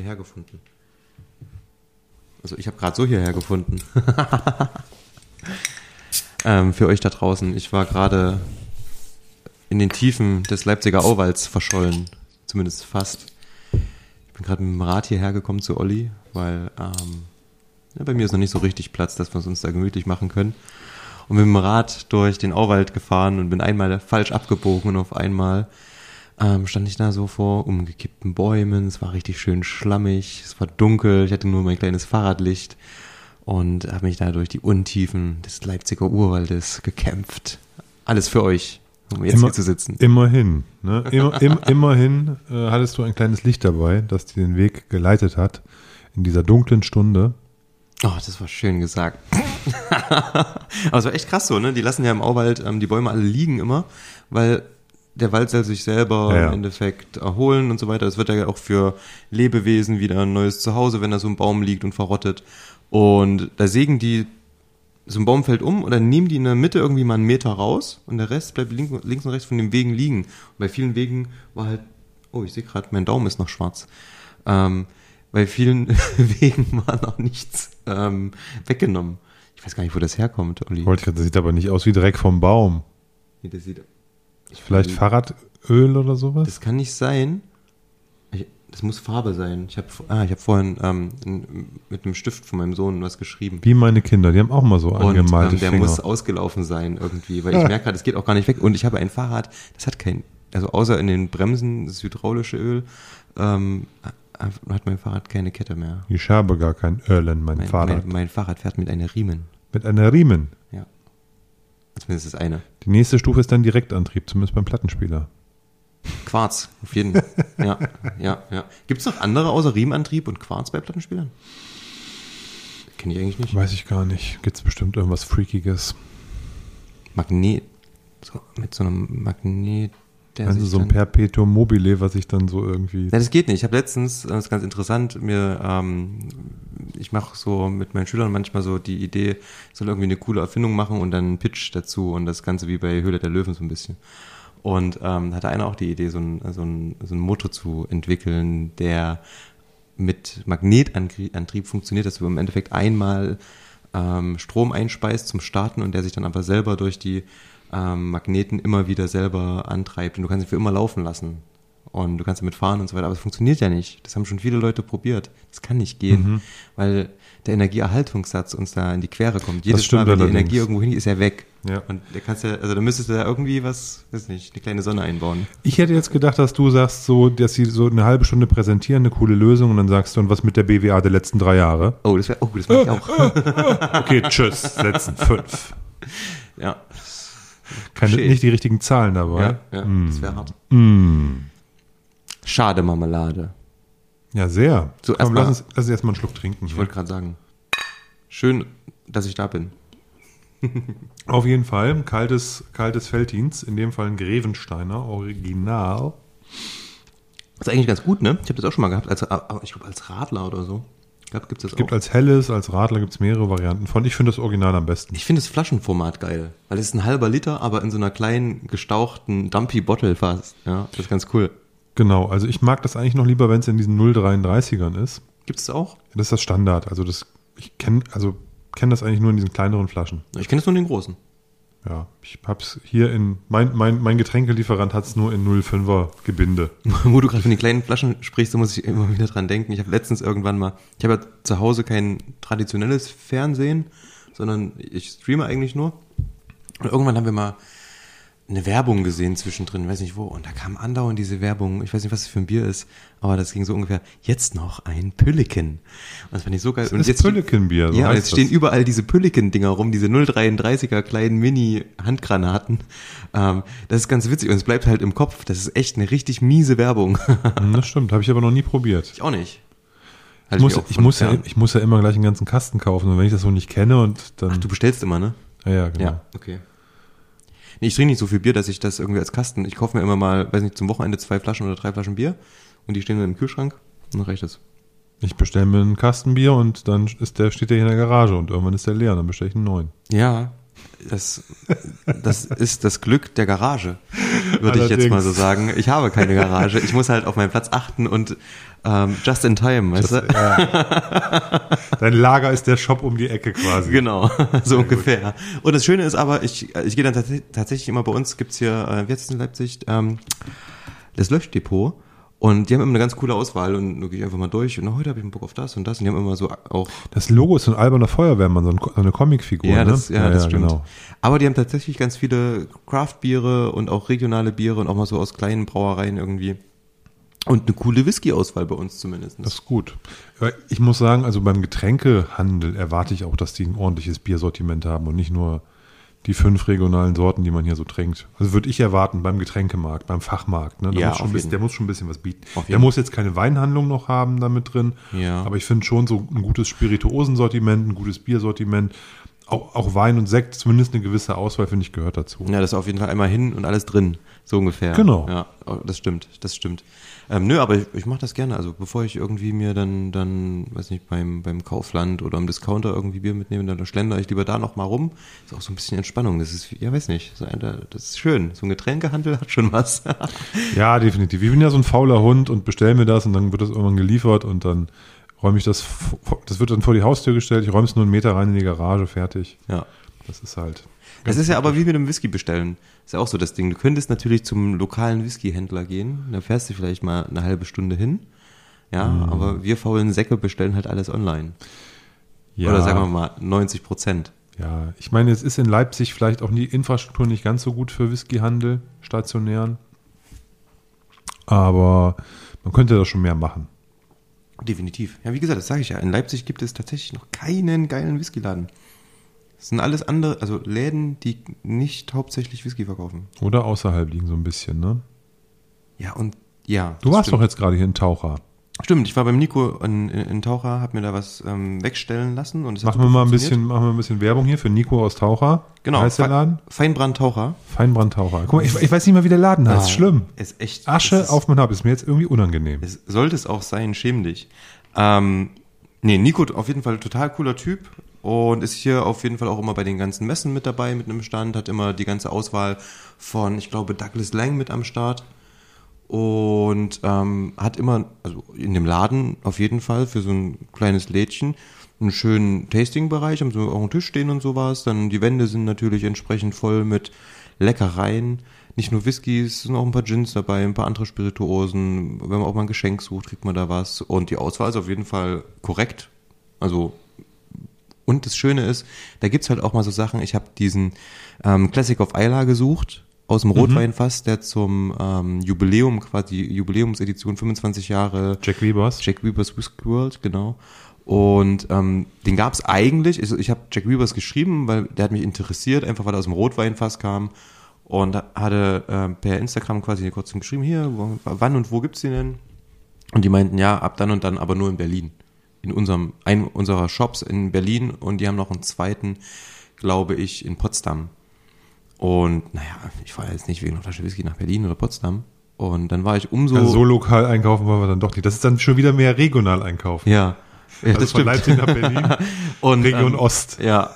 hierher gefunden. Also ich habe gerade so hierher gefunden. ähm, für euch da draußen. Ich war gerade in den Tiefen des Leipziger Auwalds verschollen. Zumindest fast. Ich bin gerade mit dem Rad hierher gekommen zu Olli, weil ähm, ja, bei mir ist noch nicht so richtig Platz, dass wir es uns da gemütlich machen können. Und mit dem Rad durch den Auwald gefahren und bin einmal falsch abgebogen und auf einmal ähm, stand ich da so vor umgekippten Bäumen. Es war richtig schön schlammig, es war dunkel, ich hatte nur mein kleines Fahrradlicht und habe mich da durch die Untiefen des Leipziger Urwaldes gekämpft. Alles für euch, um jetzt Immer- hier zu sitzen. Immerhin. Ne? Immer, im, immerhin äh, hattest du ein kleines Licht dabei, das dir den Weg geleitet hat in dieser dunklen Stunde. Oh, das war schön gesagt. Aber es war echt krass so, ne? Die lassen ja im Auwald ähm, die Bäume alle liegen immer, weil der Wald soll sich selber Ja, ja. im Endeffekt erholen und so weiter. Es wird ja auch für Lebewesen wieder ein neues Zuhause, wenn da so ein Baum liegt und verrottet. Und da sägen die, so ein Baum fällt um und dann nehmen die in der Mitte irgendwie mal einen Meter raus und der Rest bleibt links, links und rechts von den Wegen liegen. Und bei vielen Wegen war halt, oh, ich sehe gerade, mein Daumen ist noch schwarz. Ähm, bei vielen Wegen war noch nichts ähm, weggenommen. Ich weiß gar nicht, wo das herkommt, Olli. Wollte ich gerade, das sieht aber nicht aus wie Dreck vom Baum. Nee, das, sieht, Vielleicht Fahrradöl oder sowas? das kann nicht sein. Ich, das muss Farbe sein. Ich habe ah, ich hab vorhin ähm, mit einem Stift von meinem Sohn was geschrieben. Wie meine Kinder, die haben auch mal so Und angemalte ähm, der Finger. muss ausgelaufen sein irgendwie, weil ich merke gerade, es geht auch gar nicht weg. Und ich habe ein Fahrrad, das hat kein, also außer in den Bremsen, das hydraulische Öl, ähm, hat mein Fahrrad keine Kette mehr. ich habe gar kein Öl in meinem Mein, Fahrrad. mein, mein Fahrrad fährt mit einer Riemen. Mit einer Riemen. Ja. Zumindest das eine. Die nächste Stufe ist dann Direktantrieb, zumindest beim Plattenspieler. Quarz, auf jeden Fall. ja, ja, ja. Gibt es noch andere außer Riemenantrieb und Quarz bei Plattenspielern? Kenne ich eigentlich nicht. Weiß ich gar nicht. Gibt's bestimmt irgendwas Freakiges. Magnet. So, mit so einem Magnet, der Also so ein Perpetuum mobile, was ich dann so irgendwie. Ja, das geht nicht. Ich habe letztens, das ist ganz interessant, mir, ähm, ich mache so mit meinen Schülern manchmal so die Idee, ich soll irgendwie eine coole Erfindung machen und dann einen Pitch dazu und das Ganze wie bei Höhle der Löwen so ein bisschen. Und ähm, hatte einer auch die Idee, so einen so ein, so ein Motor zu entwickeln, der mit Magnetantrieb funktioniert, dass du im Endeffekt einmal ähm, Strom einspeist zum Starten und der sich dann aber selber durch die ähm, Magneten immer wieder selber antreibt und du kannst ihn für immer laufen lassen. Und du kannst damit fahren und so weiter, aber es funktioniert ja nicht. Das haben schon viele Leute probiert. Das kann nicht gehen, Mhm. weil der Energieerhaltungssatz uns da in die Quere kommt. Jedes Mal, wenn die allerdings. Energie irgendwo hin ist er weg. Ja. Und der kannst ja, also da müsstest du da irgendwie was, weiß nicht, eine kleine Sonne einbauen. Ich hätte jetzt gedacht, dass du sagst, so, dass sie so eine halbe Stunde präsentieren, eine coole Lösung und dann sagst du, und was mit der BWA der letzten drei Jahre? Oh, das wäre, oh, das mache ich auch. Okay, tschüss, letzten fünf. ja. Keine, nicht die richtigen Zahlen dabei. Ja, ja, Mm. das wäre hart. Mm. Schade Marmelade. Ja, sehr. So, Komm, lass uns, lass uns erstmal einen Schluck trinken. Ich wollte gerade sagen. Schön, dass ich da bin. Auf jeden Fall, kaltes, kaltes Felddienst, in dem Fall ein Grevensteiner, Original. Das ist eigentlich ganz gut, ne? Ich habe das auch schon mal gehabt, als, aber ich glaube als Radler oder so. Ich glaube, gibt es das Es gibt auch. als helles, als Radler gibt es mehrere Varianten von. Ich finde das Original am besten. Ich finde das Flaschenformat geil, weil es ist ein halber Liter, aber in so einer kleinen, gestauchten Dumpy Bottle fast. Ja, das ist ganz cool. Genau, also ich mag das eigentlich noch lieber, wenn es in diesen 0,33ern ist. Gibt es auch? Das ist das Standard. Also das, ich kenne also kenn das eigentlich nur in diesen kleineren Flaschen. Ich kenne es nur in den großen. Ja, ich hab's hier in, mein, mein, mein Getränkelieferant hat es nur in 0,5er Gebinde. Wo du gerade von den kleinen Flaschen sprichst, da muss ich immer wieder dran denken. Ich habe letztens irgendwann mal, ich habe ja zu Hause kein traditionelles Fernsehen, sondern ich streame eigentlich nur. Und irgendwann haben wir mal eine Werbung gesehen zwischendrin, weiß nicht wo, und da kam andauernd diese Werbung, ich weiß nicht, was das für ein Bier ist, aber das ging so ungefähr, jetzt noch ein Pülliken. Und das fand ich so geil. Das und ist jetzt Püllikenbier, so ja, und jetzt stehen das. überall diese Pülliken-Dinger rum, diese 0,33er kleinen Mini-Handgranaten. Ähm, das ist ganz witzig und es bleibt halt im Kopf. Das ist echt eine richtig miese Werbung. Das stimmt, habe ich aber noch nie probiert. ich auch nicht. Ich Halte muss, ich, von muss ja, ich muss ja immer gleich einen ganzen Kasten kaufen und wenn ich das so nicht kenne und dann. Ach, du bestellst immer, ne? ja, ja, genau. Ja, okay. Nee, ich trinke nicht so viel Bier, dass ich das irgendwie als Kasten, ich kaufe mir immer mal, weiß nicht, zum Wochenende zwei Flaschen oder drei Flaschen Bier und die stehen dann im Kühlschrank und dann reicht das. Ich bestelle mir einen Kasten Bier und dann ist der, steht der hier in der Garage und irgendwann ist der leer und dann bestelle ich einen neuen. Ja, Das, das ist das Glück der Garage, würde ich jetzt mal so sagen. Ich habe keine Garage. Ich muss halt auf meinen Platz achten und ähm, just in time, weißt du? Dein Lager ist der Shop um die Ecke quasi. Genau, so ungefähr. Und das Schöne ist aber, ich, ich gehe dann tats tatsächlich immer bei uns, gibt's hier, äh, es in Leipzig, ähm, das Löschdepot. Und die haben immer eine ganz coole Auswahl und gehe ich einfach mal durch und heute habe ich einen Bock auf das und das und die haben immer so auch Das Logo ist so ein alberner Feuerwehrmann, so, ein, so eine Comicfigur. Ja, ne? das, ja, das stimmt. Genau. Aber die haben tatsächlich ganz viele Craft-Biere und auch regionale Biere und auch mal so aus kleinen Brauereien irgendwie. Und eine coole Whisky-Auswahl bei uns zumindest. Das ist gut. Ich muss sagen, also beim Getränkehandel erwarte ich auch, dass die ein ordentliches Biersortiment haben und nicht nur die fünf regionalen Sorten, die man hier so trinkt. Also würde ich erwarten beim Getränkemarkt, beim Fachmarkt. Ne? Da Ja, muss schon bisschen, der muss schon ein bisschen was bieten. Der muss jetzt keine Weinhandlung noch haben damit drin. Ja. Aber ich finde schon so ein gutes Spirituosensortiment, ein gutes Biersortiment, auch, auch Wein und Sekt, zumindest eine gewisse Auswahl, finde ich, gehört dazu. Ja, das ist auf jeden Fall einmal hin und alles drin, so ungefähr. Genau. Ja, oh, das stimmt, das stimmt. Ähm, nö, aber ich, ich mache das gerne. Also bevor ich irgendwie mir dann, dann, weiß nicht, beim, beim Kaufland oder im Discounter irgendwie Bier mitnehme, dann schlender ich lieber da noch mal rum. Ist auch so ein bisschen Entspannung. Das ist, ja, weiß nicht, so ein, das ist schön. So ein Getränkehandel hat schon was. Ja, definitiv. Ich bin ja so ein fauler Hund und bestell mir das und dann wird das irgendwann geliefert und dann räume ich das, das wird dann vor die Haustür gestellt, ich räume es nur einen Meter rein in die Garage, fertig. ja. Das ist halt. Das ist ja aber wie mit dem Whisky bestellen. Ist ja auch so das Ding. Du könntest natürlich zum lokalen Whiskyhändler gehen. Da fährst du vielleicht mal eine halbe Stunde hin. Ja, Mhm. aber wir faulen Säcke bestellen halt alles online. Ja, Oder sagen wir mal 90 Prozent. Ja, ich meine, es ist in Leipzig vielleicht auch die Infrastruktur nicht ganz so gut für Whiskyhandel, stationären. Aber man könnte da schon mehr machen. Definitiv. Ja, wie gesagt, das sage ich ja. In Leipzig gibt es tatsächlich noch keinen geilen Whiskyladen. Das sind alles andere, also Läden, die nicht hauptsächlich Whisky verkaufen. Oder außerhalb liegen so ein bisschen, ne? Ja, und ja. Du warst stimmt. doch jetzt gerade hier in Taucher. Stimmt, ich war beim Nico in, in, in Taucher, hab mir da was ähm, wegstellen lassen. Und es Machen wir mal ein bisschen, machen wir ein bisschen Werbung hier für Nico aus Taucher. Genau. Heißt der Fe- Laden? Feinbrand Taucher. Feinbrandtaucher. Guck mal, ich, ich weiß nicht mal, wie der Laden heißt. Ah, Schlimm. Ist echt. Asche ist, auf mein Haupt. Ist mir jetzt irgendwie unangenehm. Es sollte es auch sein, schäm dich. Ähm, nee, Nico auf jeden Fall total cooler Typ und ist hier auf jeden Fall auch immer bei den ganzen Messen mit dabei mit einem Stand, hat immer die ganze Auswahl von, ich glaube, Douglas Lang mit am Start und ähm, hat immer, also in dem Laden auf jeden Fall für so ein kleines Lädchen einen schönen Tasting-Bereich, haben so auch einen Tisch stehen und sowas. Dann die Wände sind natürlich entsprechend voll mit Leckereien. Nicht nur Whiskys, sind auch ein paar Gins dabei, ein paar andere Spirituosen. Wenn man auch mal ein Geschenk sucht, kriegt man da was. Und die Auswahl ist auf jeden Fall korrekt. Also und das Schöne ist, da gibt's halt auch mal so Sachen, ich habe diesen ähm, Classic of Isla gesucht, aus dem Rotweinfass, der zum ähm, Jubiläum, quasi Jubiläumsedition 25 Jahre Jack Wiebers. Jack Weber's Whisky World, genau. Und ähm, den gab's eigentlich, also ich habe Jack Weber's geschrieben, weil der hat mich interessiert, einfach weil er aus dem Rotweinfass kam. Und hatte äh, per Instagram quasi kurz geschrieben, hier, wo, wann und wo gibt's den denn? Und die meinten, ja, ab dann und dann, aber nur in Berlin. In unserem, einem unserer Shops in Berlin und die haben noch einen zweiten, glaube ich, in Potsdam. Und naja, ich fahre jetzt nicht wegen einer Flasche Whisky nach Berlin oder Potsdam. Und dann war ich umso. Also so lokal einkaufen wollen wir dann doch nicht. Das ist dann schon wieder mehr regional einkaufen. ja. ja, also von Leipzig nach Berlin. Und, Region ähm, Ost. Ja.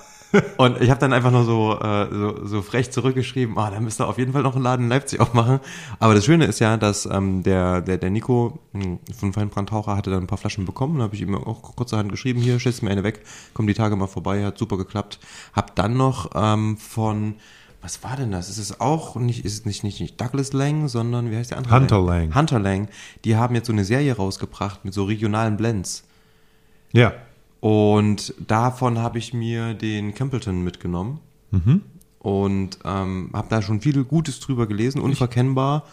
Und ich habe dann einfach nur so, äh, so, so frech zurückgeschrieben, ah, da müsst ihr auf jeden Fall noch einen Laden in Leipzig aufmachen. Aber das Schöne ist ja, dass ähm, der, der, der Nico mh, von Feinbrandtaucher hatte dann ein paar Flaschen bekommen. Da habe ich ihm auch kurzerhand geschrieben, hier, schätzt mir eine weg, komm die Tage mal vorbei, hat super geklappt. Hab dann noch ähm, von, was war denn das? Ist es auch nicht, ist es nicht, nicht, nicht Douglas Lang, sondern wie heißt der andere? Hunter Lang. Hunter Lang. Die haben jetzt so eine Serie rausgebracht mit so regionalen Blends. Ja. Und davon habe ich mir den Campbellton mitgenommen. Und ähm, habe da schon viel Gutes drüber gelesen, unverkennbar,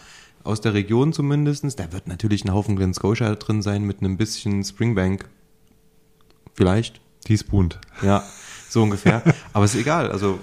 aus der Region zumindestens. Da wird natürlich ein Haufen Glen Scotia drin sein mit einem bisschen Springbank. Vielleicht. Teaspoon. Ja, so ungefähr. Aber ist egal. Also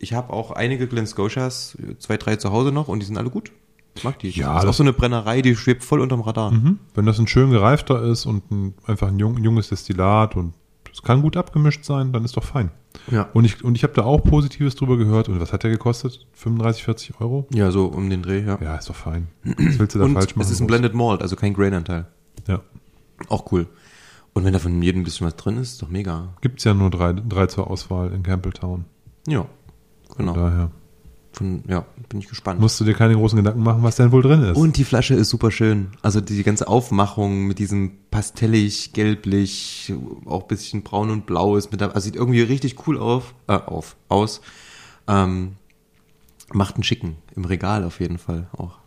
ich habe auch einige Glen Scotias, zwei, drei zu Hause noch und die sind alle gut. Ich mag die. Ja, das ist auch das- so eine Brennerei, die schwebt voll unterm Radar. Mhm. Wenn das ein schön gereifter ist und ein, einfach ein jung, junges Destillat und es kann gut abgemischt sein, dann ist doch fein. Ja. Und ich, und ich habe da auch Positives drüber gehört. Und was hat der gekostet? 35, 40 Euro? Ja, so um den Dreh, ja. Ja, ist doch fein. Was willst du da und falsch machen? es ist ein Blended Malt, also kein Grain-Anteil. Ja. Auch cool. Und wenn da von jedem ein bisschen was drin ist, ist doch mega. Gibt's ja nur drei, drei zur Auswahl in Campbelltown. Ja. Genau. Daher Von, ja, bin ich gespannt. musst du dir keine großen Gedanken machen, was denn wohl drin ist. Und die Flasche ist super schön. Also die ganze Aufmachung mit diesem pastellig, gelblich, auch ein bisschen braun und blau ist mit also sieht irgendwie richtig cool auf, äh, auf, aus. Ähm, macht einen schicken im Regal auf jeden Fall auch.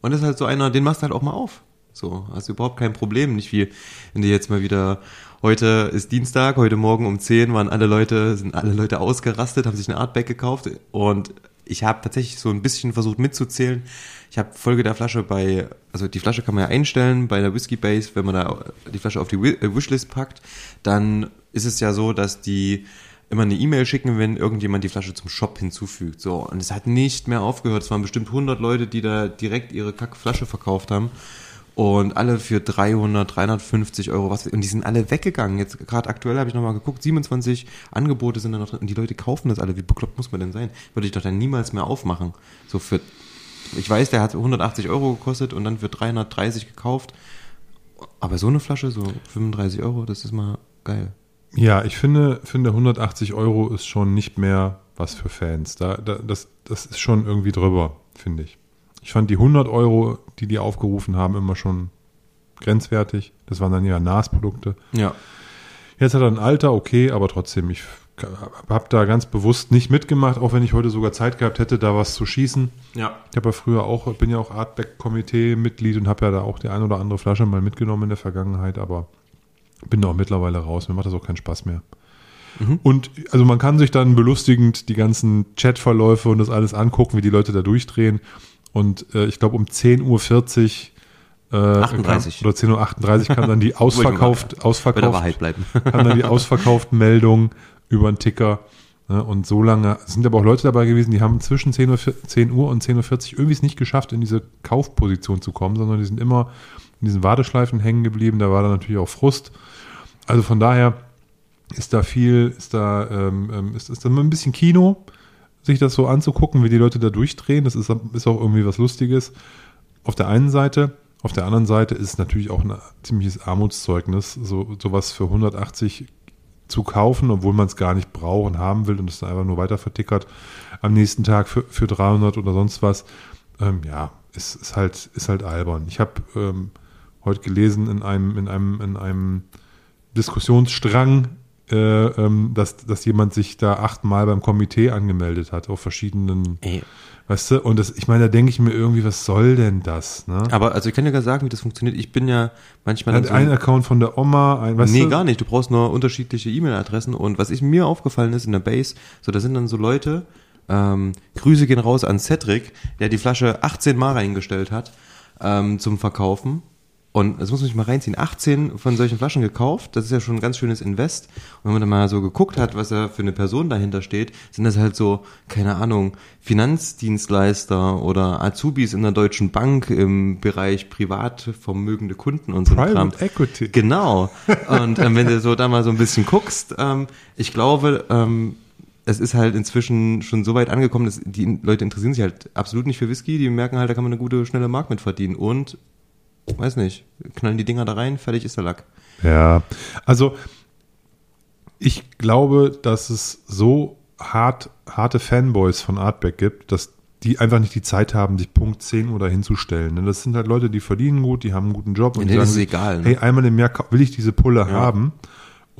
Und ist halt so einer, den machst du halt auch mal auf. So, hast du überhaupt kein Problem. Nicht wie, wenn du jetzt mal wieder, heute ist Dienstag, heute Morgen um 10 waren alle Leute, sind alle Leute ausgerastet, haben sich eine Artback gekauft und ich habe tatsächlich so ein bisschen versucht mitzuzählen. Ich habe Folge der Flasche bei, also die Flasche kann man ja einstellen bei der Whisky Base, wenn man da die Flasche auf die äh, Wishlist packt, dann ist es ja so, dass die immer eine E-Mail schicken, wenn irgendjemand die Flasche zum Shop hinzufügt. So, und es hat nicht mehr aufgehört. Es waren bestimmt 100 Leute, die da direkt ihre Kackflasche verkauft haben. Und alle für 300, 350 Euro, was, und die sind alle weggegangen. Jetzt gerade aktuell habe ich nochmal geguckt, 27 Angebote sind da noch drin. Und die Leute kaufen das alle. Wie bekloppt muss man denn sein? Würde ich doch dann niemals mehr aufmachen. So für, ich weiß, der hat 180 Euro gekostet und dann für 330 gekauft. Aber so eine Flasche, so 35 Euro, das ist mal geil. Ja, ich finde, finde 180 Euro ist schon nicht mehr was für Fans. Da, da, das, das ist schon irgendwie drüber, finde ich. Ich fand die 100 Euro, die die aufgerufen haben, immer schon grenzwertig. Das waren dann ja NAS-Produkte. Ja. Jetzt hat er ein Alter, okay, aber trotzdem, ich habe da ganz bewusst nicht mitgemacht, auch wenn ich heute sogar Zeit gehabt hätte, da was zu schießen. Ja. Ich habe ja früher auch, bin ja auch Artback-Komitee-Mitglied und habe ja da auch die ein oder andere Flasche mal mitgenommen in der Vergangenheit, aber bin da auch mittlerweile raus. Mir macht das auch keinen Spaß mehr. Und also man kann sich dann belustigend die ganzen Chatverläufe und das alles angucken, wie die Leute da durchdrehen. Und äh, ich glaube um 10.40 Uhr äh, 38. Kam, oder 10.38 Uhr kam dann die ausverkauft, ausverkauft, kam dann die ausverkauften Meldungen über den Ticker. Ne, und so lange es sind aber auch Leute dabei gewesen, die haben zwischen 10 Uhr, 10 Uhr und 10.40 Uhr irgendwie es nicht geschafft, in diese Kaufposition zu kommen, sondern die sind immer in diesen Warteschleifen hängen geblieben. Da war dann natürlich auch Frust. Also von daher ist da viel, ist da, ähm, ähm, ist, ist da mal ein bisschen Kino, sich das so anzugucken, wie die Leute da durchdrehen. Das ist, ist auch irgendwie was Lustiges. Auf der einen Seite, auf der anderen Seite ist es natürlich auch ein ziemliches Armutszeugnis, so sowas für 180 zu kaufen, obwohl man es gar nicht braucht und haben will und es dann einfach nur weiter vertickert. Am nächsten Tag für, für 300 oder sonst was. Ähm, ja, ist, ist halt, ist halt albern. Ich habe ähm, heute gelesen in einem, in einem, in einem Diskussionsstrang, äh, ähm, dass, dass jemand sich da achtmal beim Komitee angemeldet hat auf verschiedenen, Ey. weißt du, und das, ich meine, da denke ich mir irgendwie, was soll denn das? Ne? Aber also ich kann dir gar sagen, wie das funktioniert. Ich bin ja manchmal Hat so ein Account von der Oma, ein, weißt nee, du? gar nicht. Du brauchst nur unterschiedliche E-Mail-Adressen. Und was ich mir aufgefallen ist in der Base, so da sind dann so Leute, ähm, Grüße gehen raus an Cedric, der die Flasche 18 Mal reingestellt hat ähm, zum Verkaufen. Und das muss man sich mal reinziehen. 18 von solchen Flaschen gekauft, das ist ja schon ein ganz schönes Invest. Und wenn man dann mal so geguckt hat, was da für eine Person dahinter steht, sind das halt so, keine Ahnung, Finanzdienstleister oder Azubis in der Deutschen Bank im Bereich privat vermögende Kunden und so ein Kram. Private Equity. Genau. Und ähm, wenn du so da mal so ein bisschen guckst, ähm, ich glaube, ähm, es ist halt inzwischen schon so weit angekommen, dass die Leute interessieren sich halt absolut nicht für Whisky. Die merken halt, da kann man eine gute, schnelle Mark mit verdienen. Und, weiß nicht, knallen die Dinger da rein, fertig ist der Lack. Ja, also ich glaube, dass es so hart, harte Fanboys von Artback gibt, dass die einfach nicht die Zeit haben, sich Punkt 10 Uhr dahin zu stellen. Denn das sind halt Leute, die verdienen gut, die haben einen guten Job und denen die ist egal, ne? hey, einmal im Jahr will ich diese Pulle haben.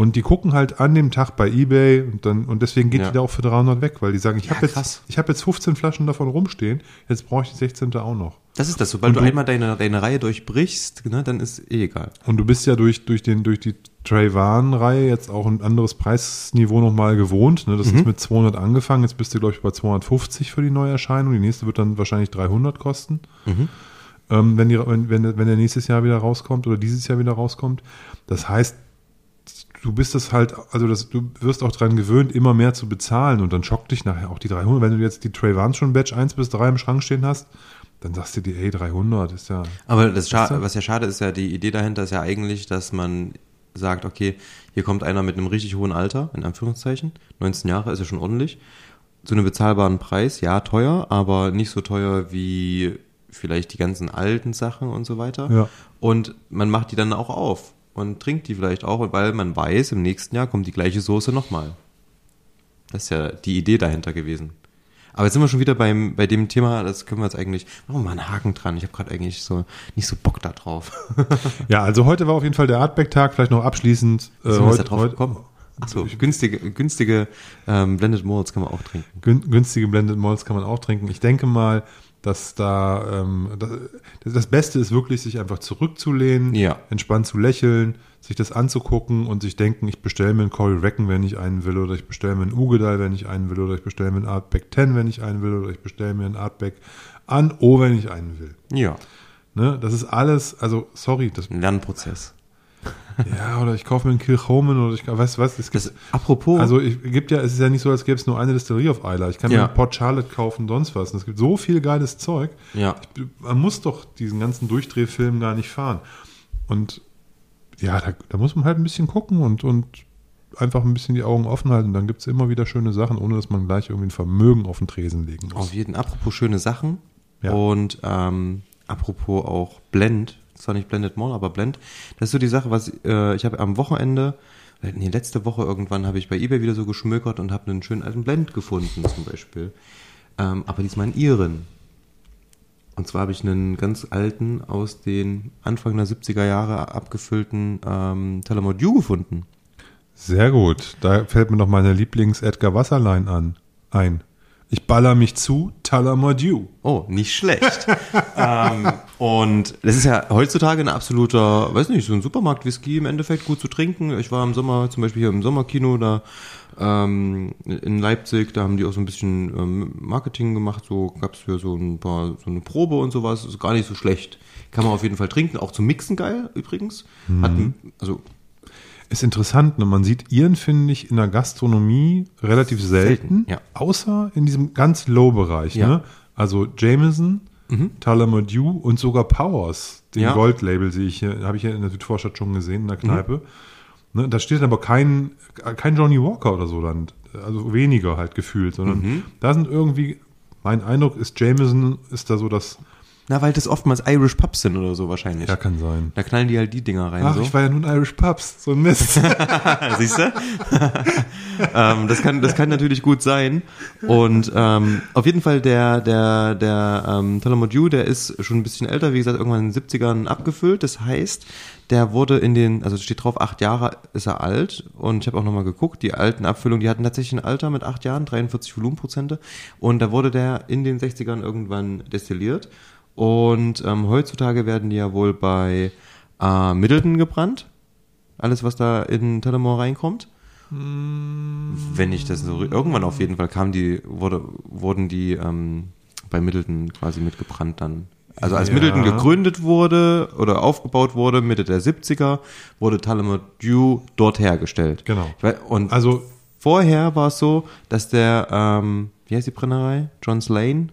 Und die gucken halt an dem Tag bei eBay und dann und deswegen geht Ja. die da auch für 300 weg, weil die sagen, ich Ja, habe jetzt ich habe jetzt 15 Flaschen davon rumstehen, jetzt brauche ich die 16. auch noch. Das ist das. Sobald du du- einmal deine, deine Reihe durchbrichst, ne, dann ist eh egal. Und du bist ja durch, durch, den, durch die Trayvon-Reihe jetzt auch ein anderes Preisniveau nochmal gewohnt. Ne? Das Mhm. ist mit 200 angefangen. Jetzt bist du, glaube ich, bei 250 für die Neuerscheinung. Die nächste wird dann wahrscheinlich 300 kosten. Mhm. Ähm, wenn, die, wenn, wenn, wenn der nächstes Jahr wieder rauskommt oder dieses Jahr wieder rauskommt. Das heißt, du bist das halt, also das, du wirst auch dran gewöhnt, immer mehr zu bezahlen und dann schockt dich nachher auch die 300. Wenn du jetzt die Trayvons schon Batch 1 bis 3 im Schrank stehen hast, dann sagst du dir, ey, 300 ist ja. Aber das du? was ja schade ist, ja, die Idee dahinter ist ja eigentlich, dass man sagt, okay, hier kommt einer mit einem richtig hohen Alter, in Anführungszeichen, 19 Jahre ist ja schon ordentlich, zu einem bezahlbaren Preis, ja, teuer, aber nicht so teuer wie vielleicht die ganzen alten Sachen und so weiter. Ja. Und man macht die dann auch auf und trinkt die vielleicht auch, weil man weiß, im nächsten Jahr kommt die gleiche Soße nochmal. Das ist ja die Idee dahinter gewesen. Aber jetzt sind wir schon wieder beim, bei dem Thema, das können wir jetzt eigentlich, machen wir mal einen Haken dran. Ich habe gerade eigentlich so nicht so Bock da drauf. Ja, also heute war auf jeden Fall der Artback-Tag, vielleicht noch abschließend. Äh, jetzt da heute, drauf heute, gekommen? Achso, günstige, günstige ähm, Blended Malts kann man auch trinken. gün, günstige Blended Malts kann man auch trinken. Ich denke mal, dass da ähm, das, das Beste ist wirklich, sich einfach zurückzulehnen, Ja. entspannt zu lächeln, sich das anzugucken und sich denken, ich bestelle mir einen Cory Reckon, wenn ich einen will, oder ich bestelle mir einen Ugedal, wenn ich einen will, oder ich bestelle mir einen Artback 10, wenn ich einen will, oder ich bestelle mir einen Artback an O, wenn ich einen will. Ja, Ne? Das ist alles, also sorry, das, ein Lernprozess. ja, oder ich kaufe mir einen Kilchoman oder ich weiß was, es gibt Das, apropos, Also es gibt ja, es ist ja nicht so, als gäbe es nur eine Distillerie auf Isla. Ich kann Ja. mir einen Port Charlotte kaufen, sonst was. Und es gibt so viel geiles Zeug. ja, Man muss doch diesen ganzen Durchdrehfilm gar nicht fahren. Und ja, da, da muss man halt ein bisschen gucken und, und einfach ein bisschen die Augen offen halten. Dann gibt es immer wieder schöne Sachen, ohne dass man gleich irgendwie ein Vermögen auf den Tresen legen muss. auf jeden apropos schöne Sachen Ja. und ähm, apropos auch Blend, zwar nicht Blended Mall, aber Blend, das ist so die Sache, was äh, ich habe am Wochenende, äh, nee, letzte Woche irgendwann habe ich bei Ebay wieder so geschmökert und habe einen schönen alten Blend gefunden zum Beispiel, ähm, aber diesmal in Iren. Und zwar habe ich einen ganz alten, aus den Anfang der 70er Jahre abgefüllten ähm, Talamod Dew gefunden. Sehr gut. Da fällt mir noch meine Lieblings-Edgar Wasserlein an. Ein. Ich baller mich zu, Talamadieu. Oh, nicht schlecht. ähm, und das ist ja heutzutage ein absoluter, weiß nicht, so ein Supermarkt-Whisky im Endeffekt gut zu trinken. Ich war im Sommer, zum Beispiel hier im Sommerkino da ähm, in Leipzig, da haben die auch so ein bisschen ähm, Marketing gemacht, so gab's für so ein paar, so eine Probe und sowas, ist gar nicht so schlecht. Kann man auf jeden Fall trinken, auch zum Mixen geil übrigens. Hat, ein- also Ist interessant, ne? man sieht Iren, finde ich, in der Gastronomie relativ selten, Selten, ja. außer in diesem ganz Low-Bereich. Ja. Ne? Also Jameson, Talamadieu und sogar Powers, den Ja. Gold-Label sehe ich hier, habe ich hier in der Südvorstadt schon gesehen, in der Kneipe. Ne? Da steht aber kein, kein Johnny Walker oder so dann, also weniger halt gefühlt, sondern da sind irgendwie, mein Eindruck ist, Jameson ist da so das, na, weil das oftmals Irish Pubs sind oder so wahrscheinlich. ja, kann sein. Da knallen die halt die Dinger rein. Ach, so. ich war ja nun Irish Pubs, so ein Mist. Siehst du? ähm, das, kann, das kann natürlich gut sein. Und ähm, auf jeden Fall der, der, der ähm, Talamod Dew, der ist schon ein bisschen älter, wie gesagt, irgendwann in den 70ern abgefüllt. Das heißt, der wurde in den, also steht drauf, acht Jahre ist er alt. Und ich habe auch nochmal geguckt, die alten Abfüllungen, die hatten tatsächlich ein Alter mit acht Jahren, 43 Volumenprozente. Und da wurde der in den 60ern irgendwann destilliert. Und ähm, heutzutage werden die ja wohl bei äh, Middleton gebrannt. Alles, was da in Tullamore reinkommt. Wenn ich das so irgendwann auf jeden Fall kam, die wurde, wurden die ähm, bei Middleton quasi mitgebrannt dann. Also als Ja. Middleton gegründet wurde oder aufgebaut wurde, Mitte der 70er, wurde Tullamore Dew dort hergestellt. Genau. Und Also vorher war es so, dass der, ähm, wie heißt die Brennerei? John's Lane?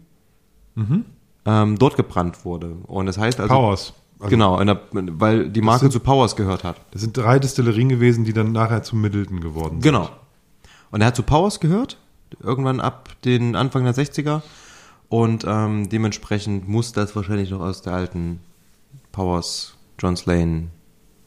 Ähm, dort gebrannt wurde. Und das heißt also. Powers. Also genau, der, weil die Marke sind- zu Powers gehört hat. Das sind drei Destillerien gewesen, die dann nachher zu Middleton geworden sind. Genau. Und er hat zu Powers gehört, irgendwann ab den Anfang der 60er. Und ähm, dementsprechend muss das wahrscheinlich noch aus der alten Powers Johns Lane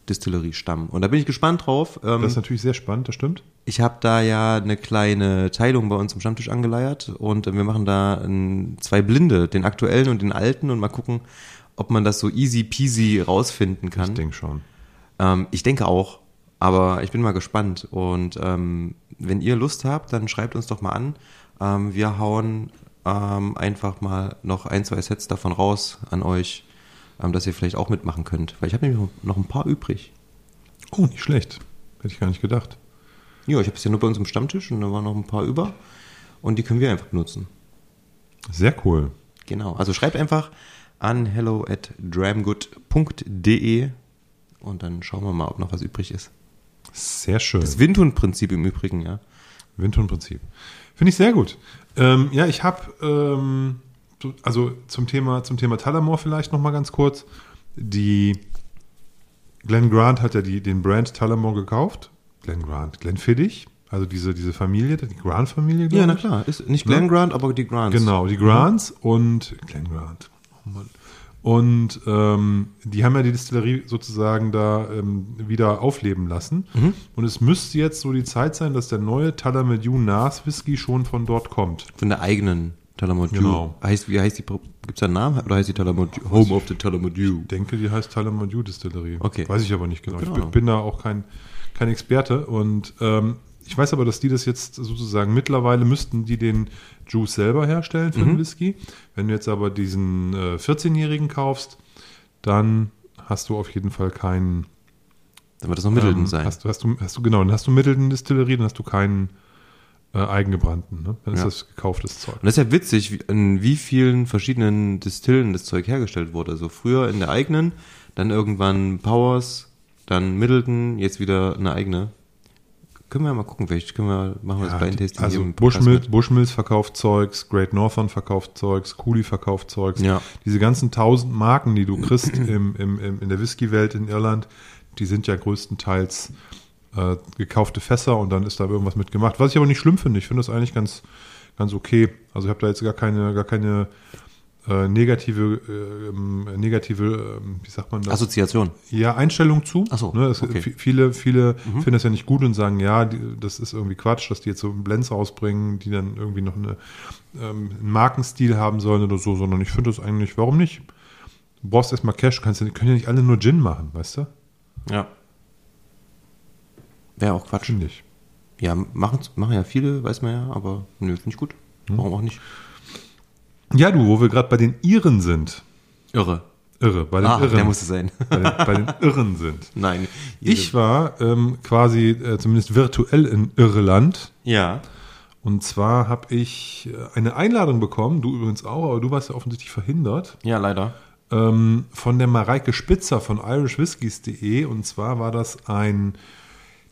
Distillerie stammen. Und da bin ich gespannt drauf. Ähm, Das ist natürlich sehr spannend, das stimmt. ich habe da ja eine kleine Teilung bei uns im Stammtisch angeleiert und wir machen da ein, zwei Blinde, den aktuellen und den alten und mal gucken, ob man das so easy peasy rausfinden kann. Ich denke schon. Ähm, ich denke auch, aber ich bin mal gespannt. Und ähm, wenn ihr Lust habt, dann schreibt uns doch mal an. Ähm, wir hauen ähm, einfach mal noch ein, zwei Sets davon raus an euch, ähm, dass ihr vielleicht auch mitmachen könnt. Weil ich habe nämlich noch ein paar übrig. Oh, nicht schlecht. Hätte ich gar nicht gedacht. Ja, ich habe es ja nur bei uns im Stammtisch und da waren noch ein paar über. Und die können wir einfach benutzen. Sehr cool. Genau. Also schreibt einfach an hello at dramgood.de und dann schauen wir mal, ob noch was übrig ist. Sehr schön. Das Windhund-Prinzip im Übrigen, ja. Windhund-Prinzip. Finde ich sehr gut. Ähm, ja, ich habe, ähm, also zum Thema, zum Thema Talamore vielleicht noch mal ganz kurz. Die Glenn Grant hat ja die, den Brand Talamore gekauft. Glenn Grant, Glenn Fiddich, also diese, diese Familie, die Grant-Familie, Ja, na klar. Ist nicht Glenn Grant, aber die Grants. Genau, die Grants und Glenn Grant. Oh Mann. Und ähm, die haben ja die Distillerie sozusagen da ähm, wieder aufleben lassen. Und es müsste jetzt so die Zeit sein, dass der neue Talamedieu Nas Whisky schon von dort kommt. Von der eigenen. Talamont Genau. Heißt, wie heißt die, gibt es da einen Namen? Oder heißt die Talamont Home of the Talamont Ich denke, die heißt Talamadu Distillerie. Okay. Weiß ich aber nicht genau. Keine Ich bin, bin da auch kein, kein Experte. Und ähm, ich weiß aber, dass die das jetzt sozusagen mittlerweile müssten die den Juice selber herstellen für den Whisky. Wenn du jetzt aber diesen äh, 14-Jährigen kaufst, dann hast du auf jeden Fall keinen. Dann wird das noch Middleton ähm, sein. Hast, hast du, hast du genau, dann hast du Middleton Distillerie, dann hast du keinen äh, eigengebrannten. Ne? Dann ist Ja. das gekauftes Zeug. Und das ist ja witzig, wie- in wie vielen verschiedenen Distillen das Zeug hergestellt wurde. Also früher in der eigenen, dann irgendwann Powers, dann Middleton, jetzt wieder eine eigene. Können wir ja mal gucken, vielleicht können wir, machen wir das Ja, Blind die- Tasting also Bushmills. Bushmills verkauft Zeugs, Great Northern verkauft Zeugs, Cooley verkauft Zeugs. Ja. Diese ganzen tausend Marken, die du kriegst im, im, im, in der Whisky-Welt in Irland, die sind ja größtenteils äh, gekaufte Fässer und dann ist da irgendwas mit gemacht. Was ich aber nicht schlimm finde. Ich finde das eigentlich ganz, ganz okay. Also ich habe da jetzt gar keine, gar keine äh, negative, äh, ähm, negative, ähm, wie sagt man das? Assoziation. Ja, Einstellung zu. Ach so, ne, es, okay. Mhm. vi- Viele, viele finden das ja nicht gut und sagen, ja, die, das ist irgendwie Quatsch, dass die jetzt so Blends rausbringen, die dann irgendwie noch eine, ähm, einen Markenstil haben sollen oder so, sondern ich finde das eigentlich, warum nicht? Du brauchst erstmal Cash, kannst können ja nicht alle nur Gin machen, weißt du? Ja. Wäre auch Quatsch. Finde ich. Ja, machen, machen ja viele, weiß man ja, aber nö, finde ich gut. Hm. Warum auch nicht? Ja, du, wo wir gerade bei den Iren sind. Irre. Irre, bei den Ah, Irren. der musste sein. bei, den, bei den Irren sind. Nein. Ich war ähm, quasi äh, zumindest virtuell in Irland. Ja. Und zwar habe ich äh, eine Einladung bekommen, du übrigens auch, aber du warst ja offensichtlich verhindert, Ja, leider. ähm, von der Mareike Spitzer von irishwhiskies.de. Und zwar war das ein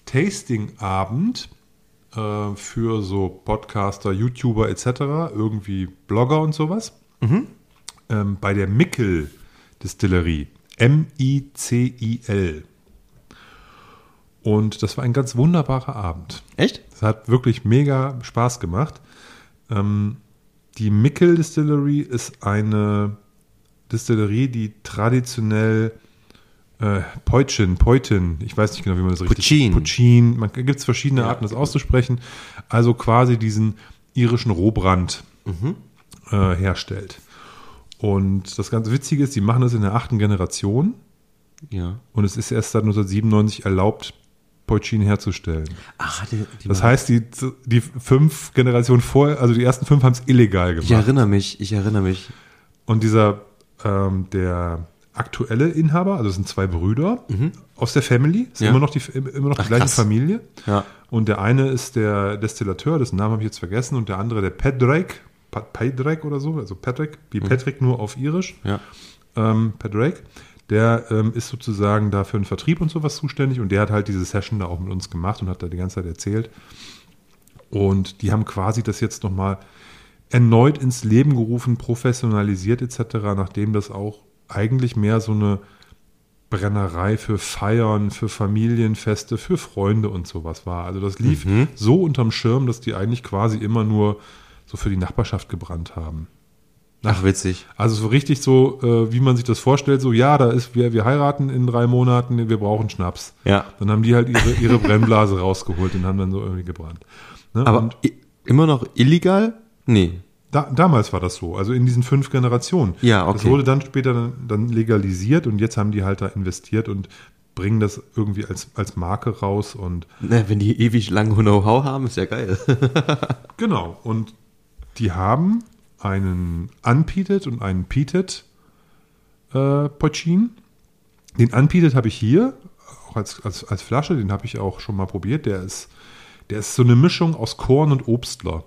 Tasting-Abend äh, für so Podcaster, YouTuber etc., irgendwie Blogger und sowas, ähm, bei der Mickel Distillerie. M-I-C-I-L. Und das war ein ganz wunderbarer Abend. Echt? Es hat wirklich mega Spaß gemacht. Ähm, die Mickel Distillery ist eine Distillerie, die traditionell äh, Poitchin, Poitin, ich weiß nicht genau, wie man das richtig Puccin. Puccin, man gibt es verschiedene Arten, das auszusprechen. Also quasi diesen irischen Rohbrand äh, herstellt. Und das ganz Witzige ist, die machen das in der achten Generation Ja. und es ist erst seit 1997 erlaubt, Poitchin herzustellen. Ach, die, die Das heißt, die, die fünf Generationen vorher, also die ersten fünf haben es illegal ich gemacht. erinnere mich, ich erinnere mich. Und dieser, ähm, der aktuelle Inhaber, also es sind zwei Brüder aus der Family, ist Mhm. Ja. immer noch die, immer noch die Ach, gleiche krass. Familie. Ja. Und der eine ist der Destillateur, dessen Namen habe ich jetzt vergessen, und der andere der Padraig, Pa- Padraig oder so, also Patrick, wie Patrick nur auf Irisch. Mhm. Ja. ähm, Padraig, der ähm, ist sozusagen da für den Vertrieb und sowas zuständig und der hat halt diese Session da auch mit uns gemacht und hat da die ganze Zeit erzählt. Und die haben quasi das jetzt nochmal erneut ins Leben gerufen, professionalisiert etc., nachdem das auch eigentlich mehr so eine Brennerei für Feiern, für Familienfeste, für Freunde und sowas war. Also das lief so unterm Schirm, dass die eigentlich quasi immer nur so für die Nachbarschaft gebrannt haben. Ach, witzig. Also so richtig so, äh, wie man sich das vorstellt, so ja, da ist, wir, wir heiraten in drei Monaten, wir brauchen Schnaps. Ja. Dann haben die halt ihre, ihre Brennblase rausgeholt und haben dann so irgendwie gebrannt. Ne? Aber immer noch illegal? Nee. Da, damals war das so, also in diesen fünf Generationen. Ja, Das okay. wurde dann später dann, dann legalisiert und jetzt haben die halt da investiert und bringen das irgendwie als, als Marke raus und Na, wenn die ewig lang Know-how haben, ist ja geil. Genau. Und die haben einen Unpeated und einen Peated äh, Poccin. Den Unpeated habe ich hier, auch als, als, als Flasche, den habe ich auch schon mal probiert. Der ist, der ist so eine Mischung aus Korn und Obstler.